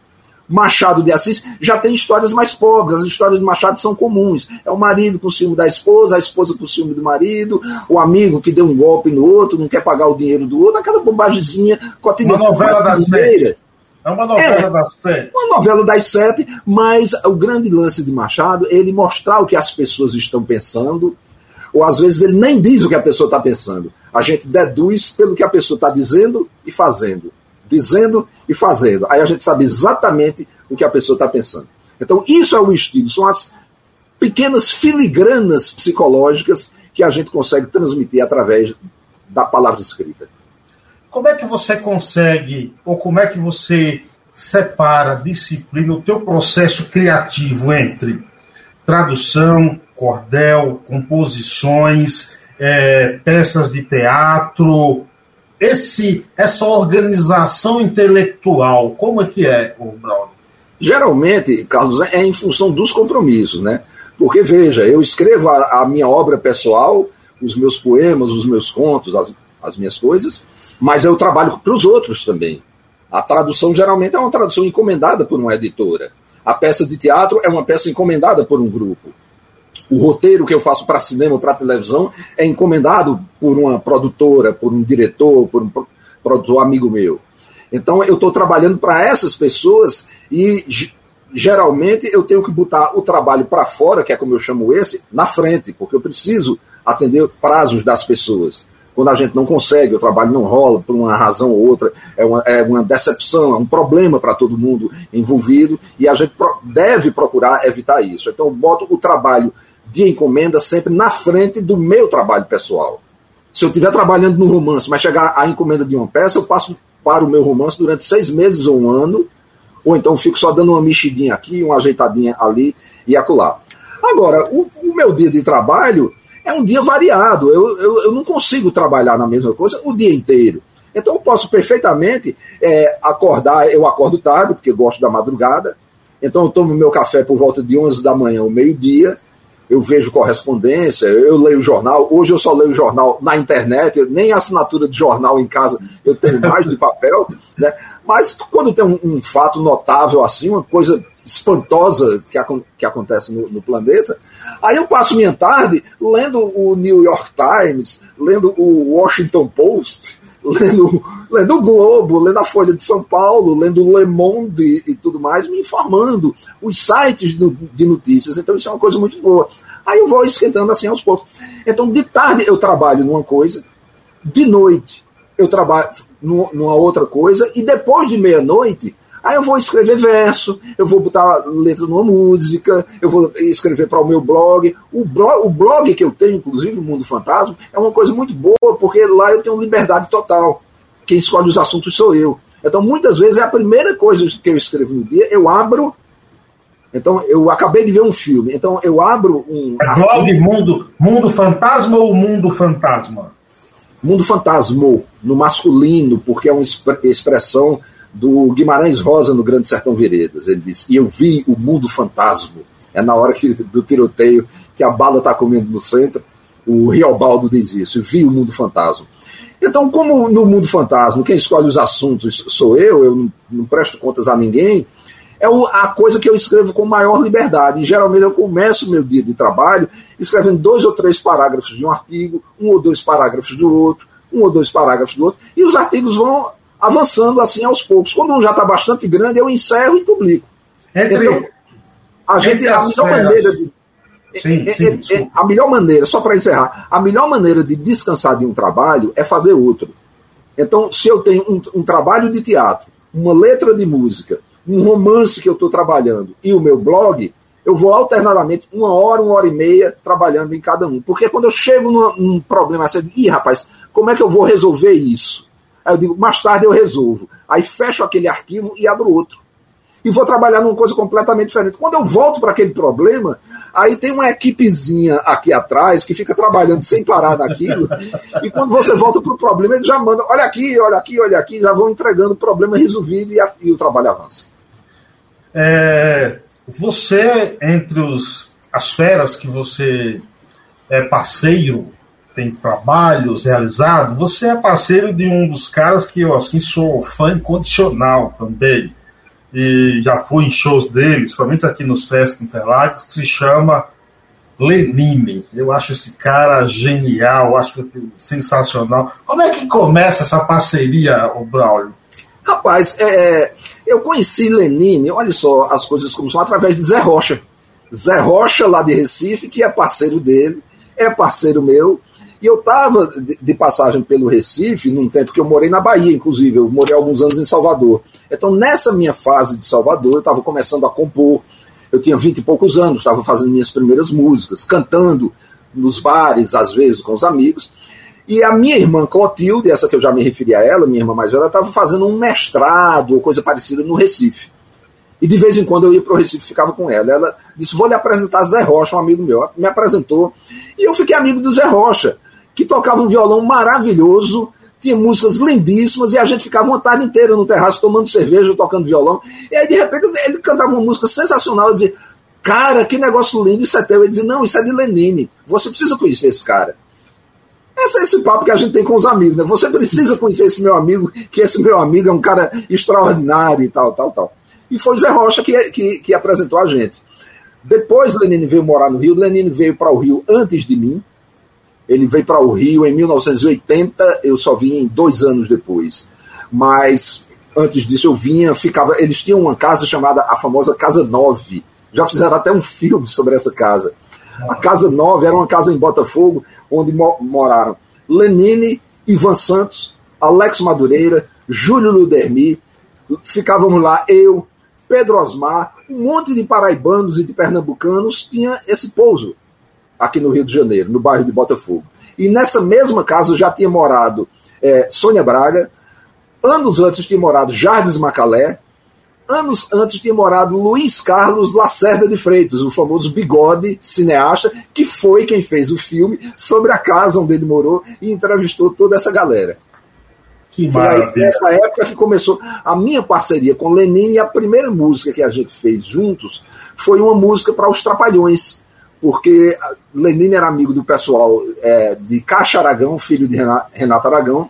[SPEAKER 2] Machado de Assis já tem histórias mais pobres. As histórias de Machado são comuns. É o marido com ciúme da esposa, a esposa com ciúme do marido, o amigo que deu um golpe no outro, não quer pagar o dinheiro do outro, aquela bobagemzinha
[SPEAKER 1] cotidiana. Uma novela sete. É uma novela é, das sete.
[SPEAKER 2] Uma novela das sete, mas o grande lance de Machado é ele mostrar o que as pessoas estão pensando, ou às vezes ele nem diz o que a pessoa está pensando. A gente deduz pelo que a pessoa está dizendo e fazendo. Dizendo e fazendo. Aí a gente sabe exatamente o que a pessoa está pensando. Então, isso é o estilo, são as pequenas filigranas psicológicas que a gente consegue transmitir através da palavra escrita.
[SPEAKER 1] Como é que você consegue, ou como é que você separa, disciplina, o teu processo criativo entre tradução, cordel, composições, é, peças de teatro, esse, essa organização intelectual, como é que é, o Braulio?
[SPEAKER 2] Geralmente, Carlos, é em função dos compromissos, né? Porque, veja, eu escrevo a, a minha obra pessoal, os meus poemas, os meus contos, as, as minhas coisas, mas eu trabalho para os outros também. A tradução geralmente é uma tradução encomendada por uma editora. A peça de teatro é uma peça encomendada por um grupo. O roteiro que eu faço para cinema, para televisão, é encomendado por uma produtora, por um diretor, por um produtor amigo meu. Então eu estou trabalhando para essas pessoas e geralmente eu tenho que botar o trabalho para fora, que é como eu chamo esse, na frente, porque eu preciso atender prazos das pessoas. Quando a gente não consegue, o trabalho não rola por uma razão ou outra, é uma, é uma decepção, é um problema para todo mundo envolvido e a gente deve procurar evitar isso. Então, eu boto o trabalho de encomenda sempre na frente do meu trabalho pessoal. Se eu estiver trabalhando no romance, mas chegar a encomenda de uma peça, eu passo para o meu romance durante seis meses ou um ano, ou então fico só dando uma mexidinha aqui, uma ajeitadinha ali e acolá. Agora, o, o meu dia de trabalho é um dia variado. Eu, eu, eu, não consigo trabalhar na mesma coisa o dia inteiro. Então eu posso perfeitamente é, acordar, eu acordo tarde, porque gosto da madrugada. Então eu tomo meu café por volta de 11 da manhã, ao meio-dia. Eu vejo correspondência, eu leio jornal. Hoje eu só leio jornal na internet, nem assinatura de jornal em casa eu tenho mais de papel. Né? Mas quando tem um, um fato notável assim, uma coisa espantosa que, que acontece no, no, planeta. Aí eu passo minha tarde lendo o New York Times, lendo o Washington Post, lendo, lendo o Globo, lendo a Folha de São Paulo, lendo o Le Monde e, tudo mais, me informando, os sites de, notícias. Então isso é uma coisa muito boa. Aí eu vou esquentando assim aos poucos. Então, de tarde eu trabalho numa coisa, de noite eu trabalho numa outra coisa, e depois de meia-noite Aí eu vou escrever verso, eu vou botar letra numa música, eu vou escrever para o meu blog. O, blog. o blog que eu tenho, inclusive, o Mundo Fantasma, é uma coisa muito boa, porque lá eu tenho liberdade total. Quem escolhe os assuntos sou eu. Então, muitas vezes, é a primeira coisa que eu escrevo no dia, eu abro. Então, eu acabei de ver um filme. Então, eu abro um.
[SPEAKER 1] É blog Mundo, mundo Fantasma ou Mundo Fantasma?
[SPEAKER 2] Mundo Fantasmo, no masculino, porque é uma expressão do Guimarães Rosa no Grande Sertão Veredas. Ele diz: E eu vi o mundo fantasma. É na hora que, do tiroteio que a bala está comendo no centro. O Riobaldo diz isso: Eu vi o mundo fantasma. Então, como no mundo fantasma, quem escolhe os assuntos sou eu, eu não, não presto contas a ninguém, é a coisa que eu escrevo com maior liberdade. E geralmente eu começo o meu dia de trabalho escrevendo dois ou três parágrafos de um artigo, um ou dois parágrafos do outro, um ou dois parágrafos do outro, e os artigos vão avançando assim aos poucos. Quando um já está bastante grande, eu encerro e publico. Entre, então, a gente, a melhor maneira de. Sim, é, sim, é, é, a melhor maneira, só para encerrar, a melhor maneira de descansar de um trabalho é fazer outro. Então, se eu tenho um, um trabalho de teatro, uma letra de música, um romance que eu estou trabalhando e o meu blog, eu vou alternadamente uma hora, uma hora e meia trabalhando em cada um. Porque quando eu chego num, num problema assim, ih, rapaz, como é que eu vou resolver isso? Aí eu digo, mais tarde eu resolvo. Aí fecho aquele arquivo e abro outro. E vou trabalhar numa coisa completamente diferente. Quando eu volto para aquele problema, aí tem uma equipezinha aqui atrás que fica trabalhando sem parar naquilo. e quando você volta para o problema, eles já mandam: olha aqui, olha aqui, olha aqui, já vão entregando o problema resolvido e, a, e o trabalho avança.
[SPEAKER 1] É, você, entre os, as feras que você é parceiro tem trabalhos realizados, você é parceiro de um dos caras que eu assim sou fã incondicional também. E já fui em shows deles, principalmente aqui no Sesc Interlagos, que se chama Lenine. Eu acho esse cara genial, acho sensacional. Como é que começa essa parceria, o Braulio?
[SPEAKER 2] Rapaz, é, eu conheci Lenine, olha só as coisas como são, através de Zé Rocha. Zé Rocha, lá de Recife, que é parceiro dele, é parceiro meu, e eu estava de passagem pelo Recife, num tempo que eu morei na Bahia, inclusive, eu morei alguns anos em Salvador. Então, nessa minha fase de Salvador, eu estava começando a compor. Eu tinha vinte e poucos anos, estava fazendo minhas primeiras músicas, cantando nos bares, às vezes, com os amigos. E a minha irmã Clotilde, essa que eu já me referi a ela, minha irmã mais velha, estava fazendo um mestrado ou coisa parecida no Recife. E de vez em quando eu ia para o Recife ficava com ela. Ela disse: Vou lhe apresentar Zé Rocha, um amigo meu. Me apresentou. E eu fiquei amigo do Zé Rocha que tocava um violão maravilhoso, tinha músicas lindíssimas, e a gente ficava uma tarde inteira no terraço tomando cerveja, tocando violão. E aí, de repente, ele cantava uma música sensacional, eu dizia, cara, que negócio lindo, isso é teu. Ele dizia, não, isso é de Lenine, você precisa conhecer esse cara. Esse é esse papo que a gente tem com os amigos, né? Você precisa conhecer esse meu amigo, que esse meu amigo é um cara extraordinário e tal, tal, tal. E foi Zé Rocha que, que, que apresentou a gente. Depois Lenine veio morar no Rio, Lenine veio para o Rio antes de mim, ele veio para o Rio em 1980, eu só vim dois anos depois. Mas antes disso eu vinha, ficava. Eles tinham uma casa chamada a famosa Casa Nove. Já fizeram até um filme sobre essa casa. A Casa Nove era uma casa em Botafogo, onde moraram Lenine, Ivan Santos, Alex Madureira, Júlio Ludermi. Ficávamos lá, eu, Pedro Osmar, um monte de paraibanos e de pernambucanos tinha esse pouso aqui no Rio de Janeiro, no bairro de Botafogo. E nessa mesma casa já tinha morado é, Sônia Braga, anos antes tinha morado Jardim Macalé, anos antes tinha morado Luiz Carlos Lacerda de Freitas, o famoso bigode cineasta, que foi quem fez o filme sobre a casa onde ele morou e entrevistou toda essa galera. Que foi aí, nessa época que começou. A minha parceria com Lenine e a primeira música que a gente fez juntos foi uma música para os Trapalhões, porque Lenine era amigo do pessoal é, de Caixa Aragão, filho de Renato Aragão.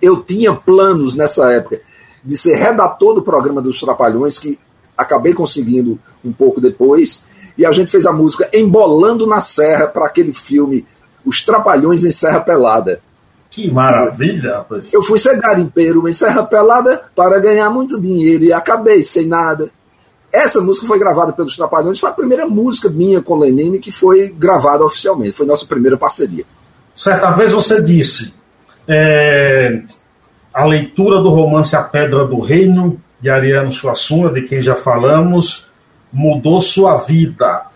[SPEAKER 2] Eu tinha planos nessa época de ser redator do programa dos Trapalhões, que acabei conseguindo um pouco depois, e a gente fez a música Embolando na Serra para aquele filme Os Trapalhões em Serra Pelada.
[SPEAKER 1] Que maravilha, rapaz.
[SPEAKER 2] Eu fui ser garimpeiro em Serra Pelada para ganhar muito dinheiro e acabei sem nada. Essa música foi gravada pelos Trapalhões, foi a primeira música minha com Lenine que foi gravada oficialmente, foi nossa primeira parceria.
[SPEAKER 1] Certa vez você disse: é, a leitura do romance A Pedra do Reino, de Ariano Suassuna, de quem já falamos, mudou sua vida.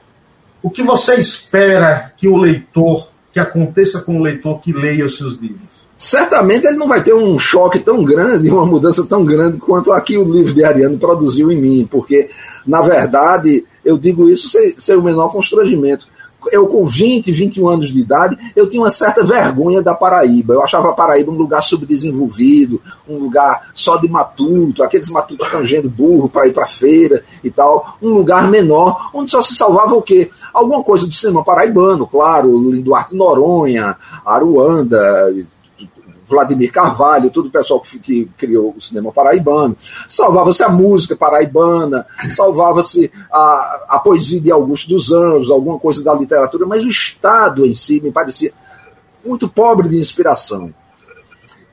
[SPEAKER 1] O que você espera que o leitor, que aconteça com o leitor que leia os seus livros?
[SPEAKER 2] Certamente ele não vai ter um choque tão grande, uma mudança tão grande quanto aqui o livro de Ariano produziu em mim, porque, na verdade, eu digo isso sem, sem o menor constrangimento eu com 20, 21 anos de idade, eu tinha uma certa vergonha da Paraíba. Eu achava a Paraíba um lugar subdesenvolvido, um lugar só de matuto, aqueles matutos tangendo burro para ir para feira e tal, um lugar menor, onde só se salvava o quê? Alguma coisa do cinema paraibano, claro, Duarte Noronha, Aruanda, Vladimir Carvalho, todo o pessoal que, que criou o cinema paraibano. Salvava-se a música paraibana, salvava-se a, a poesia de Augusto dos Anjos, alguma coisa da literatura, mas o Estado em si me parecia muito pobre de inspiração.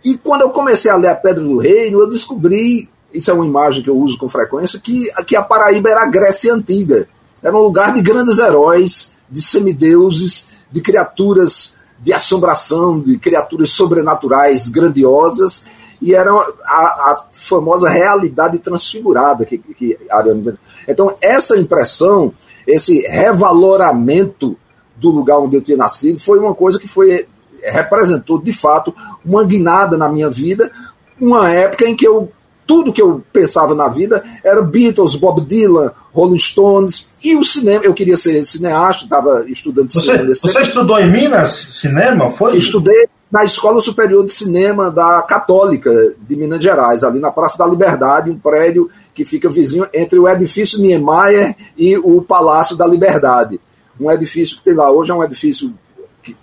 [SPEAKER 2] E quando eu comecei a ler A Pedra do Reino, eu descobri, isso é uma imagem que eu uso com frequência, que, que a Paraíba era a Grécia Antiga. Era um lugar de grandes heróis, de semideuses, de criaturas de assombração, de criaturas sobrenaturais grandiosas, e era a, a famosa realidade transfigurada que, que Ariano. Então, essa impressão, esse revaloramento do lugar onde eu tinha nascido, foi uma coisa que foi representou de fato uma guinada na minha vida, uma época em que eu tudo que eu pensava na vida era Beatles, Bob Dylan, Rolling Stones e o cinema. Eu queria ser cineasta, estava estudando
[SPEAKER 1] você,
[SPEAKER 2] cinema.
[SPEAKER 1] Você tempo. estudou em Minas cinema? Foi?
[SPEAKER 2] Estudei na Escola Superior de Cinema da Católica de Minas Gerais, ali na Praça da Liberdade, um prédio que fica vizinho entre o edifício Niemeyer e o Palácio da Liberdade. Um edifício que tem lá hoje é um edifício que,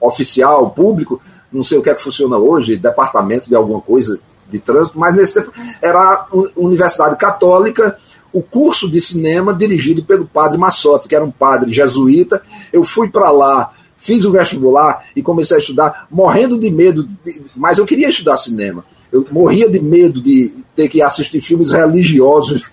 [SPEAKER 2] oficial, público, não sei o que é que funciona hoje, departamento de alguma coisa de trânsito, mas nesse tempo era Universidade Católica, o curso de cinema dirigido pelo padre Massotti, que era um padre jesuíta. Eu fui para lá, fiz o vestibular e comecei a estudar, morrendo de medo, de, mas eu queria estudar cinema. Eu morria de medo de ter que assistir filmes religiosos.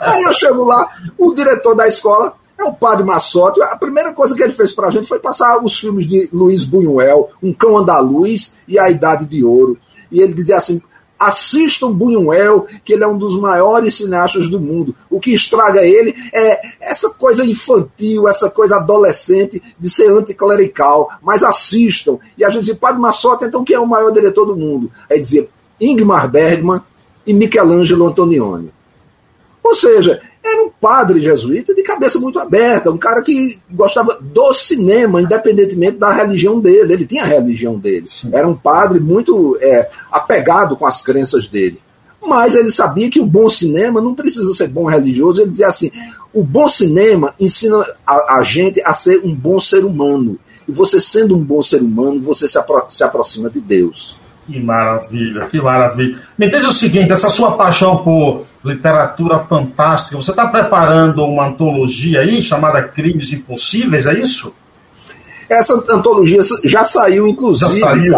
[SPEAKER 2] Aí eu chego lá, o diretor da escola é o padre Massotti. A primeira coisa que ele fez para a gente foi passar os filmes de Luiz Buñuel, Um Cão Andaluz e A Idade de Ouro. E ele dizia assim: assistam Buñuel, que ele é um dos maiores cineastas do mundo. O que estraga ele é essa coisa infantil, essa coisa adolescente de ser anticlerical. Mas assistam. E a gente dizia: Padre Massotti, então quem é o maior diretor do mundo? Aí dizia Ingmar Bergman e Michelangelo Antonioni. Ou seja, padre jesuíta de cabeça muito aberta, um cara que gostava do cinema, independentemente da religião dele. Ele tinha a religião dele. Sim. Era um padre muito é, apegado com as crenças dele. Mas ele sabia que o bom cinema não precisa ser bom religioso. Ele dizia assim: o bom cinema ensina a, a gente a ser um bom ser humano. E você, sendo um bom ser humano, você se, apro se aproxima de Deus.
[SPEAKER 1] Que maravilha, que maravilha. Me diz o seguinte: essa sua paixão por literatura fantástica, você está preparando uma antologia aí chamada Crimes Impossíveis, é isso?
[SPEAKER 2] Essa antologia já saiu, inclusive. Já saiu?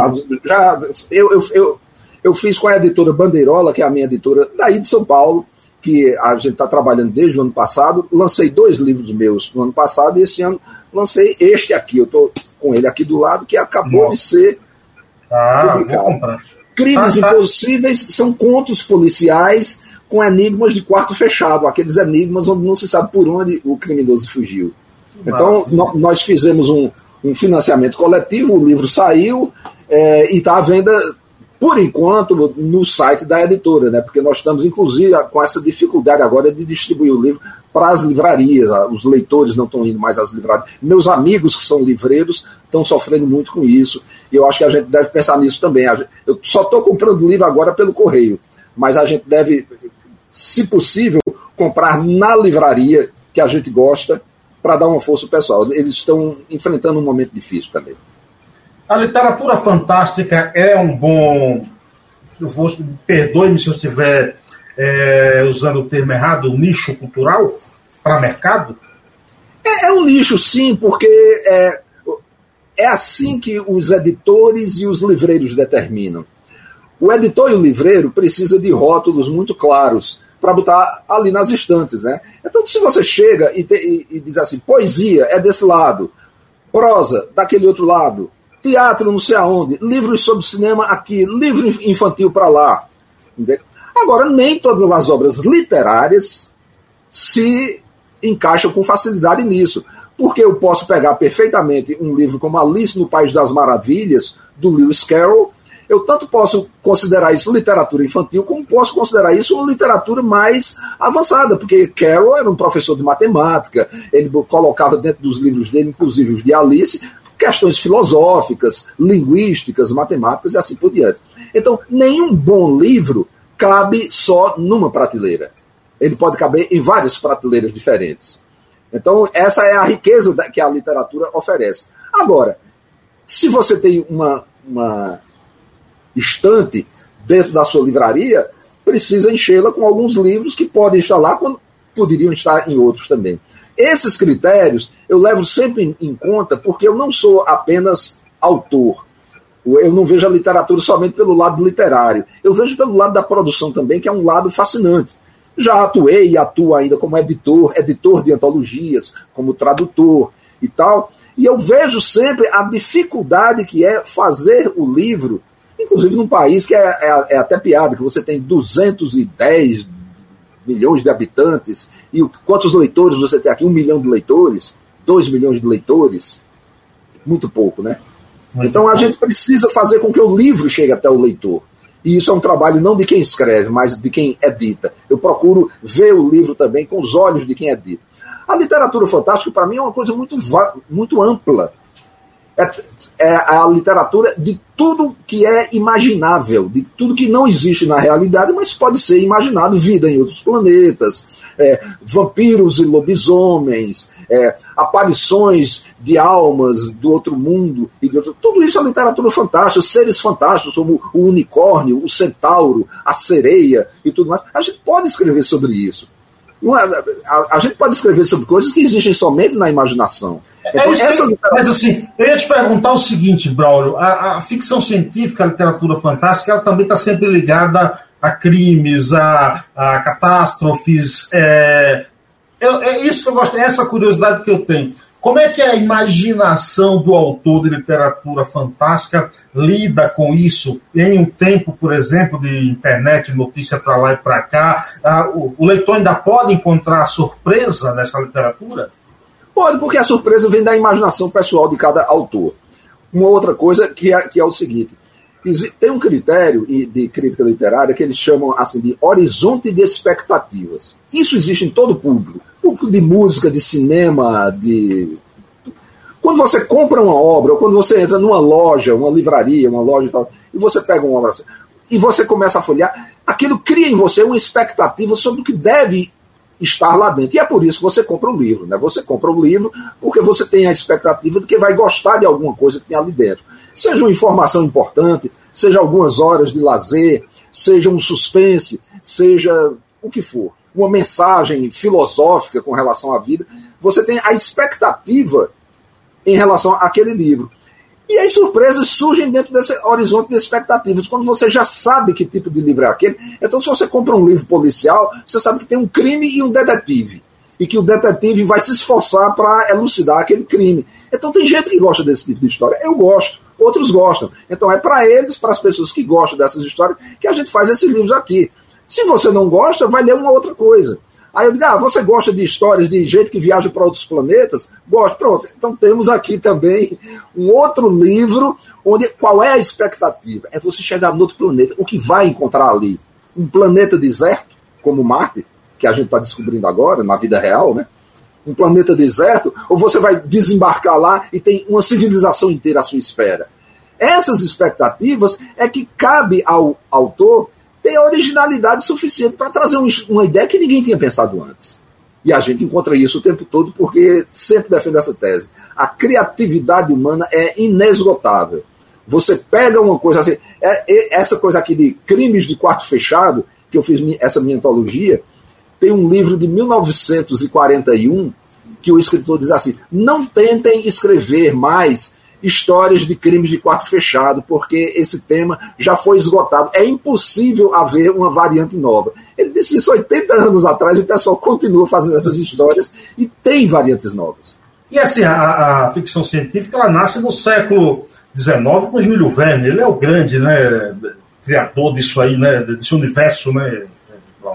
[SPEAKER 2] Já, eu, eu, eu, eu fiz com a editora Bandeirola, que é a minha editora daí de São Paulo, que a gente está trabalhando desde o ano passado. Lancei dois livros meus no ano passado e esse ano lancei este aqui. Eu estou com ele aqui do lado, que acabou Nossa. de ser
[SPEAKER 1] ah, publicado.
[SPEAKER 2] Crimes ah, tá. Impossíveis são contos policiais com enigmas de quarto fechado, aqueles enigmas onde não se sabe por onde o criminoso fugiu. Então, no, nós fizemos um, um, financiamento coletivo, o livro saiu é, e está à venda por enquanto, no site da editora, né? Porque nós estamos, inclusive, com essa dificuldade agora de distribuir o livro para as livrarias. Os leitores não estão indo mais às livrarias. Meus amigos que são livreiros estão sofrendo muito com isso. E eu acho que a gente deve pensar nisso também. Eu só estou comprando livro agora pelo correio, mas a gente deve, se possível, comprar na livraria que a gente gosta para dar uma força ao pessoal. Eles estão enfrentando um momento difícil também.
[SPEAKER 1] A literatura fantástica é um bom. Perdoe-me se eu estiver é, usando o termo errado, nicho cultural para mercado?
[SPEAKER 2] É, é, um nicho, sim, porque é, é assim que os editores e os livreiros determinam. O editor e o livreiro precisa de rótulos muito claros para botar ali nas estantes, né? Então, se você chega e, te, e, e diz assim, poesia é desse lado, prosa daquele outro lado, teatro não sei aonde, livros sobre cinema aqui, livro infantil para lá. Agora, nem todas as obras literárias se encaixam com facilidade nisso. Porque eu posso pegar perfeitamente um livro como Alice no País das Maravilhas, do Lewis Carroll, eu tanto posso considerar isso literatura infantil, como posso considerar isso uma literatura mais avançada, porque Carroll era um professor de matemática, ele colocava dentro dos livros dele, inclusive os de Alice, questões filosóficas, linguísticas, matemáticas e assim por diante. Então, nenhum bom livro cabe só numa prateleira. Ele pode caber em várias prateleiras diferentes. Então, essa é a riqueza que a literatura oferece. Agora, se você tem uma, uma estante dentro da sua livraria, precisa enchê-la com alguns livros que podem estar lá quando poderiam estar em outros também. Esses critérios eu levo sempre em conta porque eu não sou apenas autor. Eu não vejo a literatura somente pelo lado literário. Eu vejo pelo lado da produção também, que é um lado fascinante. Já atuei e atuo ainda como editor, editor de antologias, como tradutor e tal. E eu vejo sempre a dificuldade que é fazer o livro, inclusive num país que é, é, é até piada, que você tem 210 milhões de habitantes, e quantos leitores você tem aqui? Um milhão de leitores? Dois milhões de leitores? Muito pouco, né? Muito então a gente precisa fazer com que o livro chegue até o leitor. E isso é um trabalho não de quem escreve, mas de quem edita. Eu procuro ver o livro também com os olhos de quem edita. A literatura fantástica, para mim, é uma coisa muito, muito ampla é, é a literatura de tudo que é imaginável, de tudo que não existe na realidade, mas pode ser imaginado vida em outros planetas, é, vampiros e lobisomens, é, aparições de almas do outro mundo e outro, tudo isso é literatura fantástica, seres fantásticos como o unicórnio, o centauro, a sereia e tudo mais. A gente pode escrever sobre isso. A, a, gente pode escrever sobre coisas que existem somente na imaginação.
[SPEAKER 1] É então, é essa Mas assim, eu ia te perguntar o seguinte, Braulio: a, a ficção científica, a literatura fantástica, ela também está sempre ligada a crimes, a, a catástrofes. É, eu, é isso que eu gosto, é essa curiosidade que eu tenho. Como é que a imaginação do autor de literatura fantástica lida com isso em um tempo, por exemplo, de internet, notícia para lá e para cá? O, o, leitor ainda pode encontrar surpresa nessa literatura?
[SPEAKER 2] Pode, porque a surpresa vem da imaginação pessoal de cada autor. Uma outra coisa que é, que é o seguinte: tem um critério de crítica literária que eles chamam assim de horizonte de expectativas. Isso existe em todo público de música, de cinema, de. Quando você compra uma obra, ou quando você entra numa loja, uma livraria, uma loja e tal, e você pega uma obra assim, e você começa a folhear, aquilo cria em você uma expectativa sobre o que deve estar lá dentro. E é por isso que você compra o livro. Né? Você compra o livro porque você tem a expectativa de que vai gostar de alguma coisa que tem ali dentro. Seja uma informação importante, seja algumas horas de lazer, seja um suspense, seja o que for uma mensagem filosófica com relação à vida, você tem a expectativa em relação àquele livro. E as surpresas surgem dentro desse horizonte de expectativas. Quando você já sabe que tipo de livro é aquele, então se você compra um livro policial, você sabe que tem um crime e um detetive. E que o detetive vai se esforçar para elucidar aquele crime. Então tem gente que gosta desse tipo de história. Eu gosto, outros gostam. Então é para eles, para as pessoas que gostam dessas histórias, que a gente faz esses livros aqui. Se você não gosta, vai ler uma outra coisa. Aí eu digo, ah, você gosta de histórias de gente que viaja para outros planetas? Gosto, pronto. Então temos aqui também um outro livro onde qual é a expectativa? É você chegar no outro planeta. O que vai encontrar ali? Um planeta deserto, como Marte, que a gente está descobrindo agora, na vida real, né? Um planeta deserto, ou você vai desembarcar lá e tem uma civilização inteira à sua espera. Essas expectativas é que cabe ao autor ter originalidade suficiente para trazer um, uma ideia que ninguém tinha pensado antes. E a gente encontra isso o tempo todo porque sempre defende essa tese. A criatividade humana é inesgotável. Você pega uma coisa assim, é, é, essa coisa aqui de crimes de quarto fechado, que eu fiz essa minha antologia, tem um livro de 1941 que o escritor diz assim: não tentem escrever mais histórias de crimes de quarto fechado, porque esse tema já foi esgotado. É impossível haver uma variante nova. Ele disse isso 80 anos atrás e o pessoal continua fazendo essas histórias e tem variantes novas.
[SPEAKER 1] E assim, a, a ficção científica ela nasce no século XIX com Júlio Verne. Ele é o grande né, criador disso aí, né, desse universo. Né?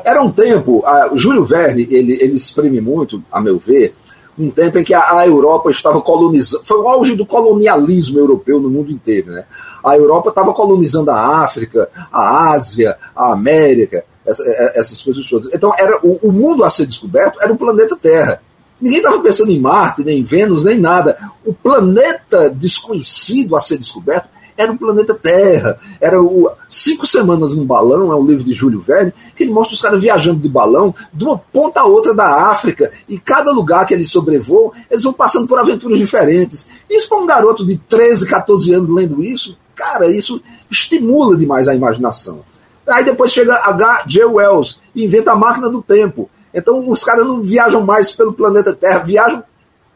[SPEAKER 2] Era um tempo, Júlio Verne, ele, ele exprime muito, a meu ver, um tempo em que a, Europa estava colonizando, foi o auge do colonialismo europeu no mundo inteiro, né? A Europa estava colonizando a África, a Ásia, a América, essa, é, essas coisas todas. Então, era o, o mundo a ser descoberto era o planeta Terra. Ninguém estava pensando em Marte, nem em Vênus, nem nada. O planeta desconhecido a ser descoberto era o planeta Terra. Era o Cinco Semanas num Balão, é um livro de Júlio Verne, que ele mostra os caras viajando de balão de uma ponta a outra da África, e cada lugar que eles sobrevoam, eles vão passando por aventuras diferentes. Isso para um garoto de 13, 14 anos lendo isso, cara, isso estimula demais a imaginação. Aí depois chega H. G. Wells e inventa a máquina do tempo. Então os caras não viajam mais pelo planeta Terra, viajam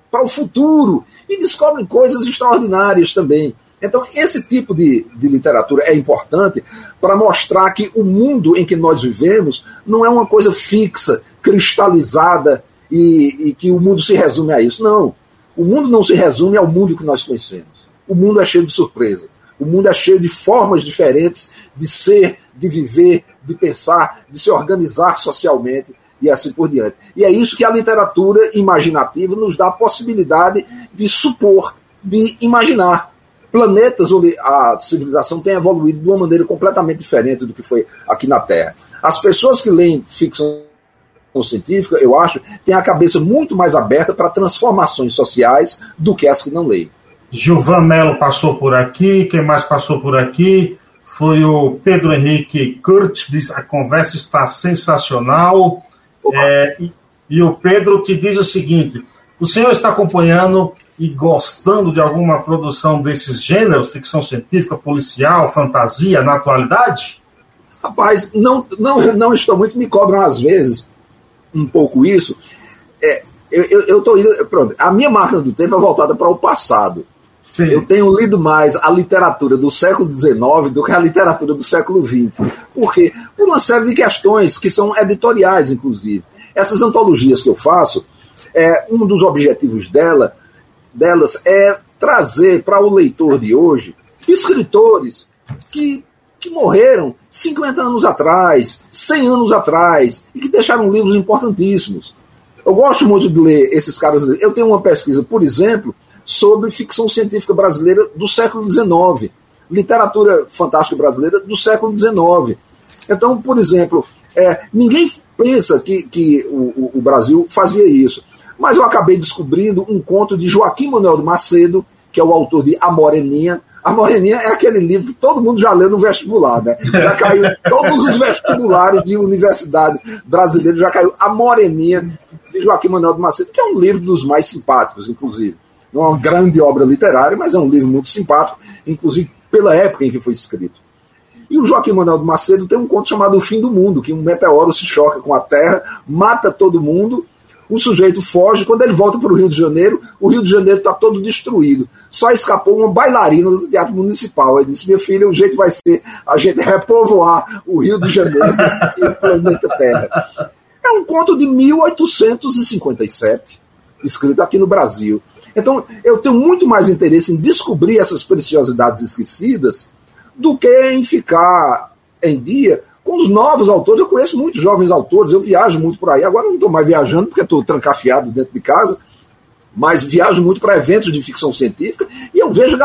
[SPEAKER 2] para o futuro e descobrem coisas extraordinárias também. Então, esse tipo de, de literatura é importante para mostrar que o mundo em que nós vivemos não é uma coisa fixa, cristalizada e, e que o mundo se resume a isso. Não. O mundo não se resume ao mundo que nós conhecemos. O mundo é cheio de surpresa. O mundo é cheio de formas diferentes de ser, de viver, de pensar, de se organizar socialmente e assim por diante. E é isso que a literatura imaginativa nos dá a possibilidade de supor, de imaginar planetas onde a civilização tem evoluído de uma maneira completamente diferente do que foi aqui na Terra. As pessoas que leem ficção científica, eu acho, têm a cabeça muito mais aberta para transformações sociais do que as que não leem.
[SPEAKER 1] Gilvan Melo passou por aqui, quem mais passou por aqui foi o Pedro Henrique Kurtz, diz a conversa está sensacional. É, e, e o Pedro te diz o seguinte: o senhor está acompanhando e gostando de alguma produção desses gêneros, ficção científica, policial, fantasia, na atualidade?
[SPEAKER 2] Rapaz, não, não, não estou muito, me cobram às vezes um pouco isso. É, eu estou indo. Pronto, a minha máquina do tempo é voltada para o passado. Sim. Eu tenho lido mais a literatura do século XIX do que a literatura do século XX. Por quê? Por uma série de questões que são editoriais, inclusive. Essas antologias que eu faço, é, um dos objetivos dela delas é trazer para o leitor de hoje escritores que, que morreram 50 anos atrás, 100 anos atrás, e que deixaram livros importantíssimos. Eu gosto muito de ler esses caras. Eu tenho uma pesquisa, por exemplo, sobre ficção científica brasileira do século XIX, literatura fantástica brasileira do século XIX. Então, por exemplo, é, ninguém pensa que, que o, o Brasil fazia isso. Mas eu acabei descobrindo um conto de Joaquim Manuel de Macedo, que é o autor de A Moreninha. A Moreninha é aquele livro que todo mundo já leu no vestibular, né? Já caiu todos os vestibulares de universidade brasileira, já caiu A Moreninha de Joaquim Manuel de Macedo, que é um livro dos mais simpáticos, inclusive. Não é uma grande obra literária, mas é um livro muito simpático, inclusive pela época em que foi escrito. E o Joaquim Manuel de Macedo tem um conto chamado O Fim do Mundo, que um meteoro se choca com a Terra, mata todo mundo o sujeito foge, quando ele volta para o Rio de Janeiro, o Rio de Janeiro está todo destruído. Só escapou uma bailarina do Teatro Municipal. Ele disse: Minha filha, o jeito vai ser a gente repovoar o Rio de Janeiro e o planeta Terra. É um conto de 1857, escrito aqui no Brasil. Então, eu tenho muito mais interesse em descobrir essas preciosidades esquecidas do que em ficar em dia com os novos autores. Eu conheço muitos jovens autores, eu viajo muito por aí. Agora não estou mais viajando porque estou trancafiado dentro de casa, mas viajo muito para eventos de ficção científica e eu vejo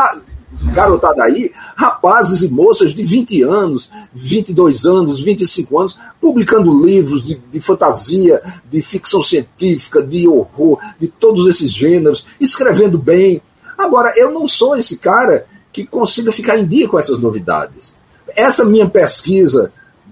[SPEAKER 2] garotada aí, rapazes e moças de 20 anos, 22 anos, 25 anos, publicando livros de, de fantasia, de ficção científica, de horror, de todos esses gêneros, escrevendo bem. Agora, eu não sou esse cara que consiga ficar em dia com essas novidades. Essa minha pesquisa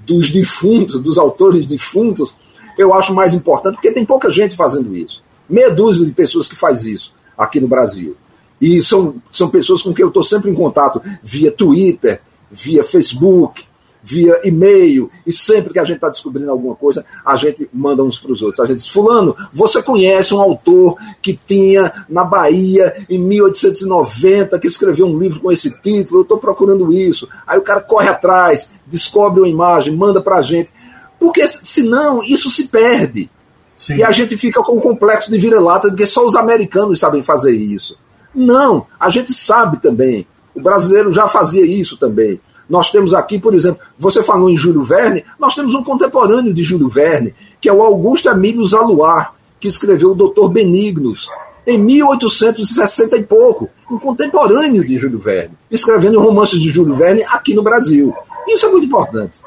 [SPEAKER 2] dos defuntos, dos autores defuntos, eu acho mais importante, porque tem pouca gente fazendo isso. Meia dúzia de pessoas que faz isso aqui no Brasil. E são, são pessoas com quem eu estou sempre em contato via Twitter, via Facebook, via e-mail, e sempre que a gente está descobrindo alguma coisa, a gente manda uns para os outros. A gente diz, fulano, você conhece um autor que tinha na Bahia, em 1890, que escreveu um livro com esse título, eu estou procurando isso. Aí o cara corre atrás, descobre uma imagem, manda para a gente. Porque senão isso se perde. Sim. E a gente fica com o complexo de vira-lata de que só os americanos sabem fazer isso. Não, a gente sabe também. O brasileiro já fazia isso também. Nós temos aqui, por exemplo, você falou em Júlio Verne, nós temos um contemporâneo de Júlio Verne, que é o Augusto Emílio Zaluar, que escreveu o Doutor Benignos, em 1860 e pouco, um contemporâneo de Júlio Verne, escrevendo romances de Júlio Verne aqui no Brasil. Isso é muito importante.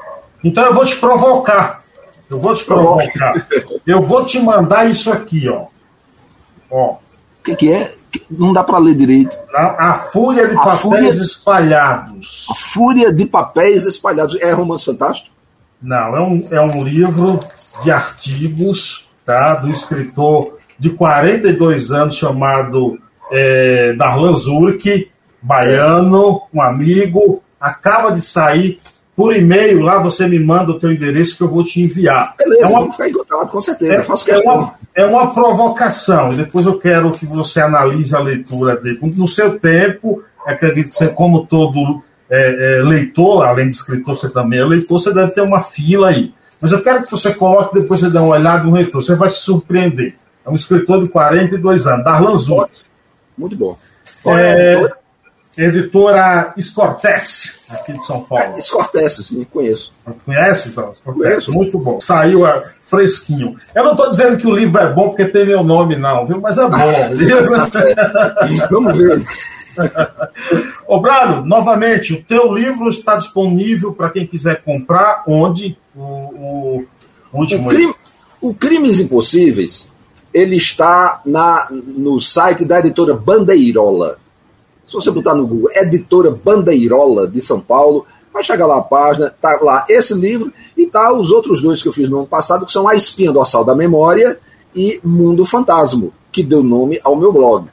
[SPEAKER 1] Então eu vou te provocar. Eu vou te provocar. eu vou te mandar isso aqui, ó.
[SPEAKER 2] Ó. O que, que é? Não dá para ler direito.
[SPEAKER 1] A, Fúria de a Papéis fúria, Espalhados.
[SPEAKER 2] A Fúria de Papéis Espalhados. É romance fantástico?
[SPEAKER 1] Não, é um, é um livro de artigos tá, do escritor de 42 anos chamado é, Darlan Zurk, baiano, um amigo, acaba de sair por e-mail, lá você me manda o teu endereço que eu vou te enviar.
[SPEAKER 2] Beleza, é uma, vamos ficar em contato, com certeza. É,
[SPEAKER 1] faço é, uma, é uma provocação, e depois eu quero que você analise a leitura dele. No seu tempo, acredito que você, como todo é, é, leitor, além de escritor, você também é leitor, você deve ter uma fila aí. Mas eu quero que você coloque, depois você dê uma olhada no leitor, você vai se surpreender. É um escritor de 42 anos, Darlan Zuc.
[SPEAKER 2] Muito bom.
[SPEAKER 1] É, editora Escortece, aqui de São Paulo.
[SPEAKER 2] É, Escortece, sim, conheço.
[SPEAKER 1] Conhece, então? Escortece, muito bom. Saiu é, fresquinho. Eu não estou dizendo que o livro é bom porque tem meu nome, não, viu? Mas é bom.
[SPEAKER 2] Vamos ver.
[SPEAKER 1] Ô, Brado, novamente, o teu livro está disponível para quem quiser comprar, onde? O, o,
[SPEAKER 2] onde o, crime, o Crimes Impossíveis, ele está na, no site da editora Bandeirola. Se você botar no Google, editora Bandeirola de São Paulo, vai chegar lá a página, tá lá esse livro e tá os outros dois que eu fiz no ano passado, que são A Espinha Dorsal da Memória e Mundo Fantasma, que deu nome ao meu blog.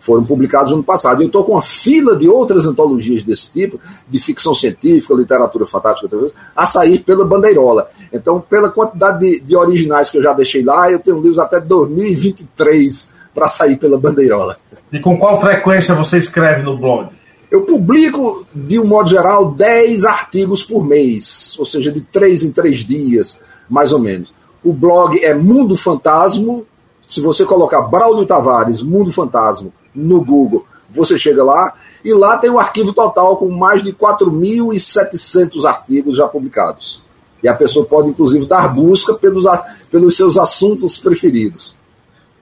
[SPEAKER 2] Foram publicados no ano passado. Eu estou com uma fila de outras antologias desse tipo, de ficção científica, literatura fantástica, a sair pela Bandeirola. Então, pela quantidade de, de originais que eu já deixei lá, eu tenho livros até 2023 para sair pela Bandeirola.
[SPEAKER 1] E com qual frequência você escreve no blog?
[SPEAKER 2] Eu publico, de um modo geral, 10 artigos por mês, ou seja, de 3 em 3 dias, mais ou menos. O blog é Mundo Fantasma. Se você colocar Braulio Tavares, Mundo Fantasma, no Google, você chega lá. E lá tem um arquivo total com mais de 4.700 artigos já publicados. E a pessoa pode, inclusive, dar busca pelos, pelos seus assuntos preferidos.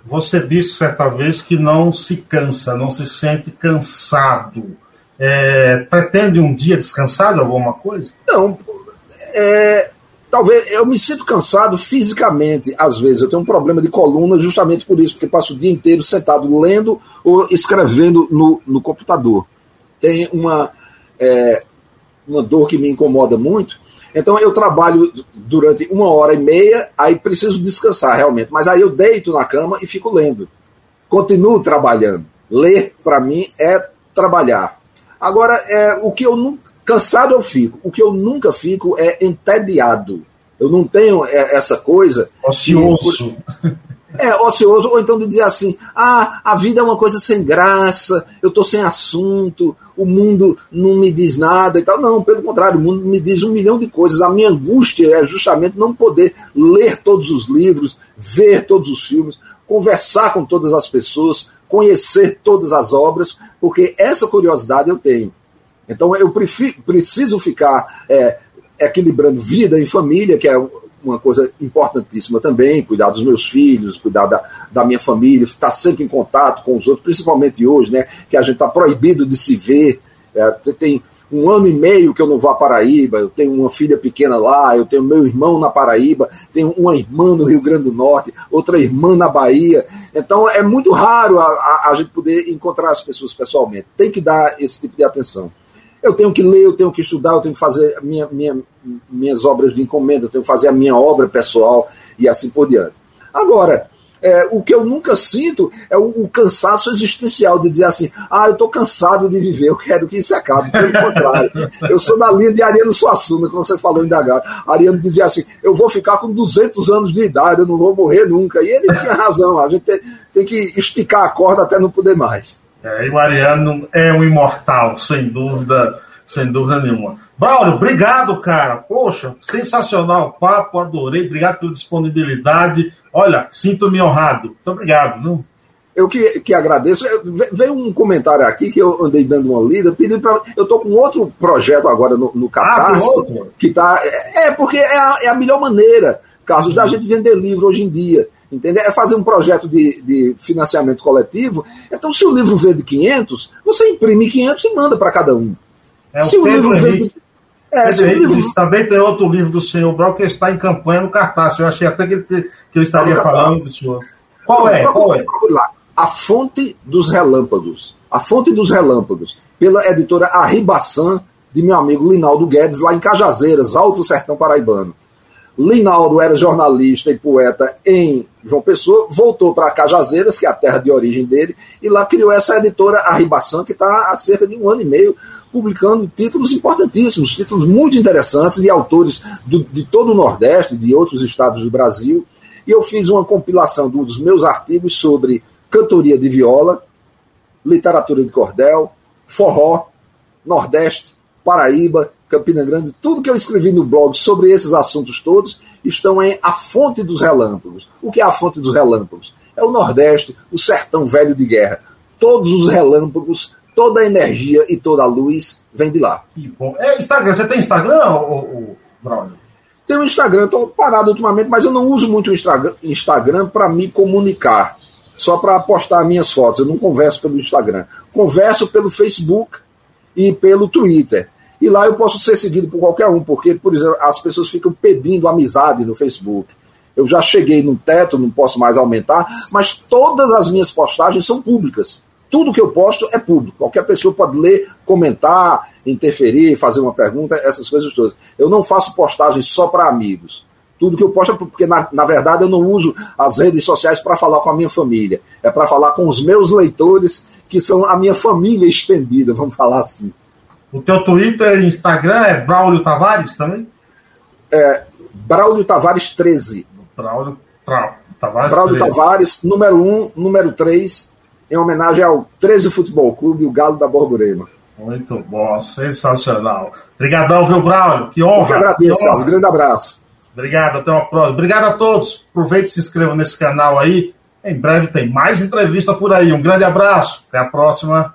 [SPEAKER 1] Você disse certa vez que não se cansa, não se sente cansado. É, pretende um dia descansar de alguma coisa?
[SPEAKER 2] Não. É, talvez eu me sinto cansado fisicamente, às vezes. Eu tenho um problema de coluna justamente por isso, porque passo o dia inteiro sentado lendo ou escrevendo no, no computador. Tem uma, é, uma dor que me incomoda muito então eu trabalho durante uma hora e meia, aí preciso descansar realmente. Mas aí eu deito na cama e fico lendo. Continuo trabalhando. Ler, para mim, é trabalhar. Agora, é, o que eu nunca. Cansado eu fico. O que eu nunca fico é entediado. Eu não tenho é, essa coisa.
[SPEAKER 1] Ocioso.
[SPEAKER 2] Que, é, ocioso, ou então de dizer assim: ah, a vida é uma coisa sem graça, eu estou sem assunto, o mundo não me diz nada e tal. Não, pelo contrário, o mundo me diz um milhão de coisas. A minha angústia é justamente não poder ler todos os livros, ver todos os filmes, conversar com todas as pessoas, conhecer todas as obras, porque essa curiosidade eu tenho. Então eu prefiro, preciso ficar é, equilibrando vida em família, que é uma coisa importantíssima também, cuidar dos meus filhos, cuidar da, da minha família, estar sempre em contato com os outros, principalmente hoje, né, que a gente está proibido de se ver. É, tem um ano e meio que eu não vou à Paraíba, eu tenho uma filha pequena lá, eu tenho meu irmão na Paraíba, tenho uma irmã no Rio Grande do Norte, outra irmã na Bahia. Então é muito raro a, a, a gente poder encontrar as pessoas pessoalmente. Tem que dar esse tipo de atenção. Eu tenho que ler, eu tenho que estudar, eu tenho que fazer minha, minha, minhas obras de encomenda, eu tenho que fazer a minha obra pessoal e assim por diante. Agora, é, o que eu nunca sinto é o, o, cansaço existencial de dizer assim: ah, eu estou cansado de viver, eu quero que isso acabe. Pelo contrário, eu sou da linha de Ariano Suassuna, como você falou em Dagar. Ariano dizia assim: eu vou ficar com 200 anos de idade, eu não vou morrer nunca. E ele tinha razão, a gente tem, tem que esticar a corda até não poder mais.
[SPEAKER 1] É, e o Ariano é um imortal, sem dúvida, sem dúvida nenhuma. Braulio, obrigado, cara. Poxa, sensacional o papo, adorei. Obrigado pela disponibilidade. Olha, sinto-me honrado. Muito obrigado, viu?
[SPEAKER 2] Eu que, que agradeço. Veio um comentário aqui que eu andei dando uma lida, pedindo para. Eu estou com outro projeto agora no, no Catarse, ah, que tá. É, é porque é a, é a melhor maneira, Carlos, da gente vender livro hoje em dia. Entendeu? É fazer um projeto de, de financiamento coletivo. Então, se o livro vende 500, você imprime 500 e manda para cada um.
[SPEAKER 1] É, se o, o livro vende. É, se o livro... Também tem outro livro do senhor Brown que está em campanha no cartaz. Eu achei até que ele, que ele estaria tá falando do senhor. Qual é? Qual é?
[SPEAKER 2] A Fonte dos Relâmpagos. A Fonte dos Relâmpagos, pela editora Arribaçã, de meu amigo Linaldo Guedes, lá em Cajazeiras, Alto Sertão Paraibano. Linaldo era jornalista e poeta em João Pessoa, voltou para Cajazeiras, que é a terra de origem dele, e lá criou essa editora Arribação, que está há cerca de um ano e meio publicando títulos importantíssimos, títulos muito interessantes de autores do, de todo o Nordeste, de outros estados do Brasil. E eu fiz uma compilação dos meus artigos sobre cantoria de viola, literatura de cordel, forró, Nordeste, Paraíba, Campina Grande, tudo que eu escrevi no blog sobre esses assuntos todos estão em A Fonte dos Relâmpagos. O que é a Fonte dos Relâmpagos? É o Nordeste, o sertão velho de guerra. Todos os relâmpagos, toda a energia e toda a luz vem de lá.
[SPEAKER 1] É Instagram, você tem Instagram, ou, Braulio?
[SPEAKER 2] Tenho Instagram, estou parado ultimamente, mas eu não uso muito o Instagram para me comunicar, só para postar minhas fotos. Eu não converso pelo Instagram. Converso pelo Facebook e pelo Twitter. E lá eu posso ser seguido por qualquer um, porque, por exemplo, as pessoas ficam pedindo amizade no Facebook. Eu já cheguei no teto, não posso mais aumentar, mas todas as minhas postagens são públicas. Tudo que eu posto é público. Qualquer pessoa pode ler, comentar, interferir, fazer uma pergunta, essas coisas todas. Eu não faço postagens só para amigos. Tudo que eu posto é porque, na, na verdade, eu não uso as redes sociais para falar com a minha família. É para falar com os meus leitores, que são a minha família estendida, vamos falar assim.
[SPEAKER 1] O teu Twitter e Instagram é Braulio Tavares também?
[SPEAKER 2] É, Braulio Tavares 13.
[SPEAKER 1] Braulio Tra, Tavares
[SPEAKER 2] Braulio 13. Tavares, número 1, número 3, em homenagem ao 13 Futebol Clube, o Galo da Borborema.
[SPEAKER 1] Muito bom, sensacional. Obrigadão, viu, Braulio? Que honra. Eu que
[SPEAKER 2] agradeço, Carlos. Grande abraço.
[SPEAKER 1] Obrigado, até uma próxima. Obrigado a todos. Aproveite e se inscreva nesse canal aí. Em breve tem mais entrevista por aí. Um grande abraço. Até a próxima.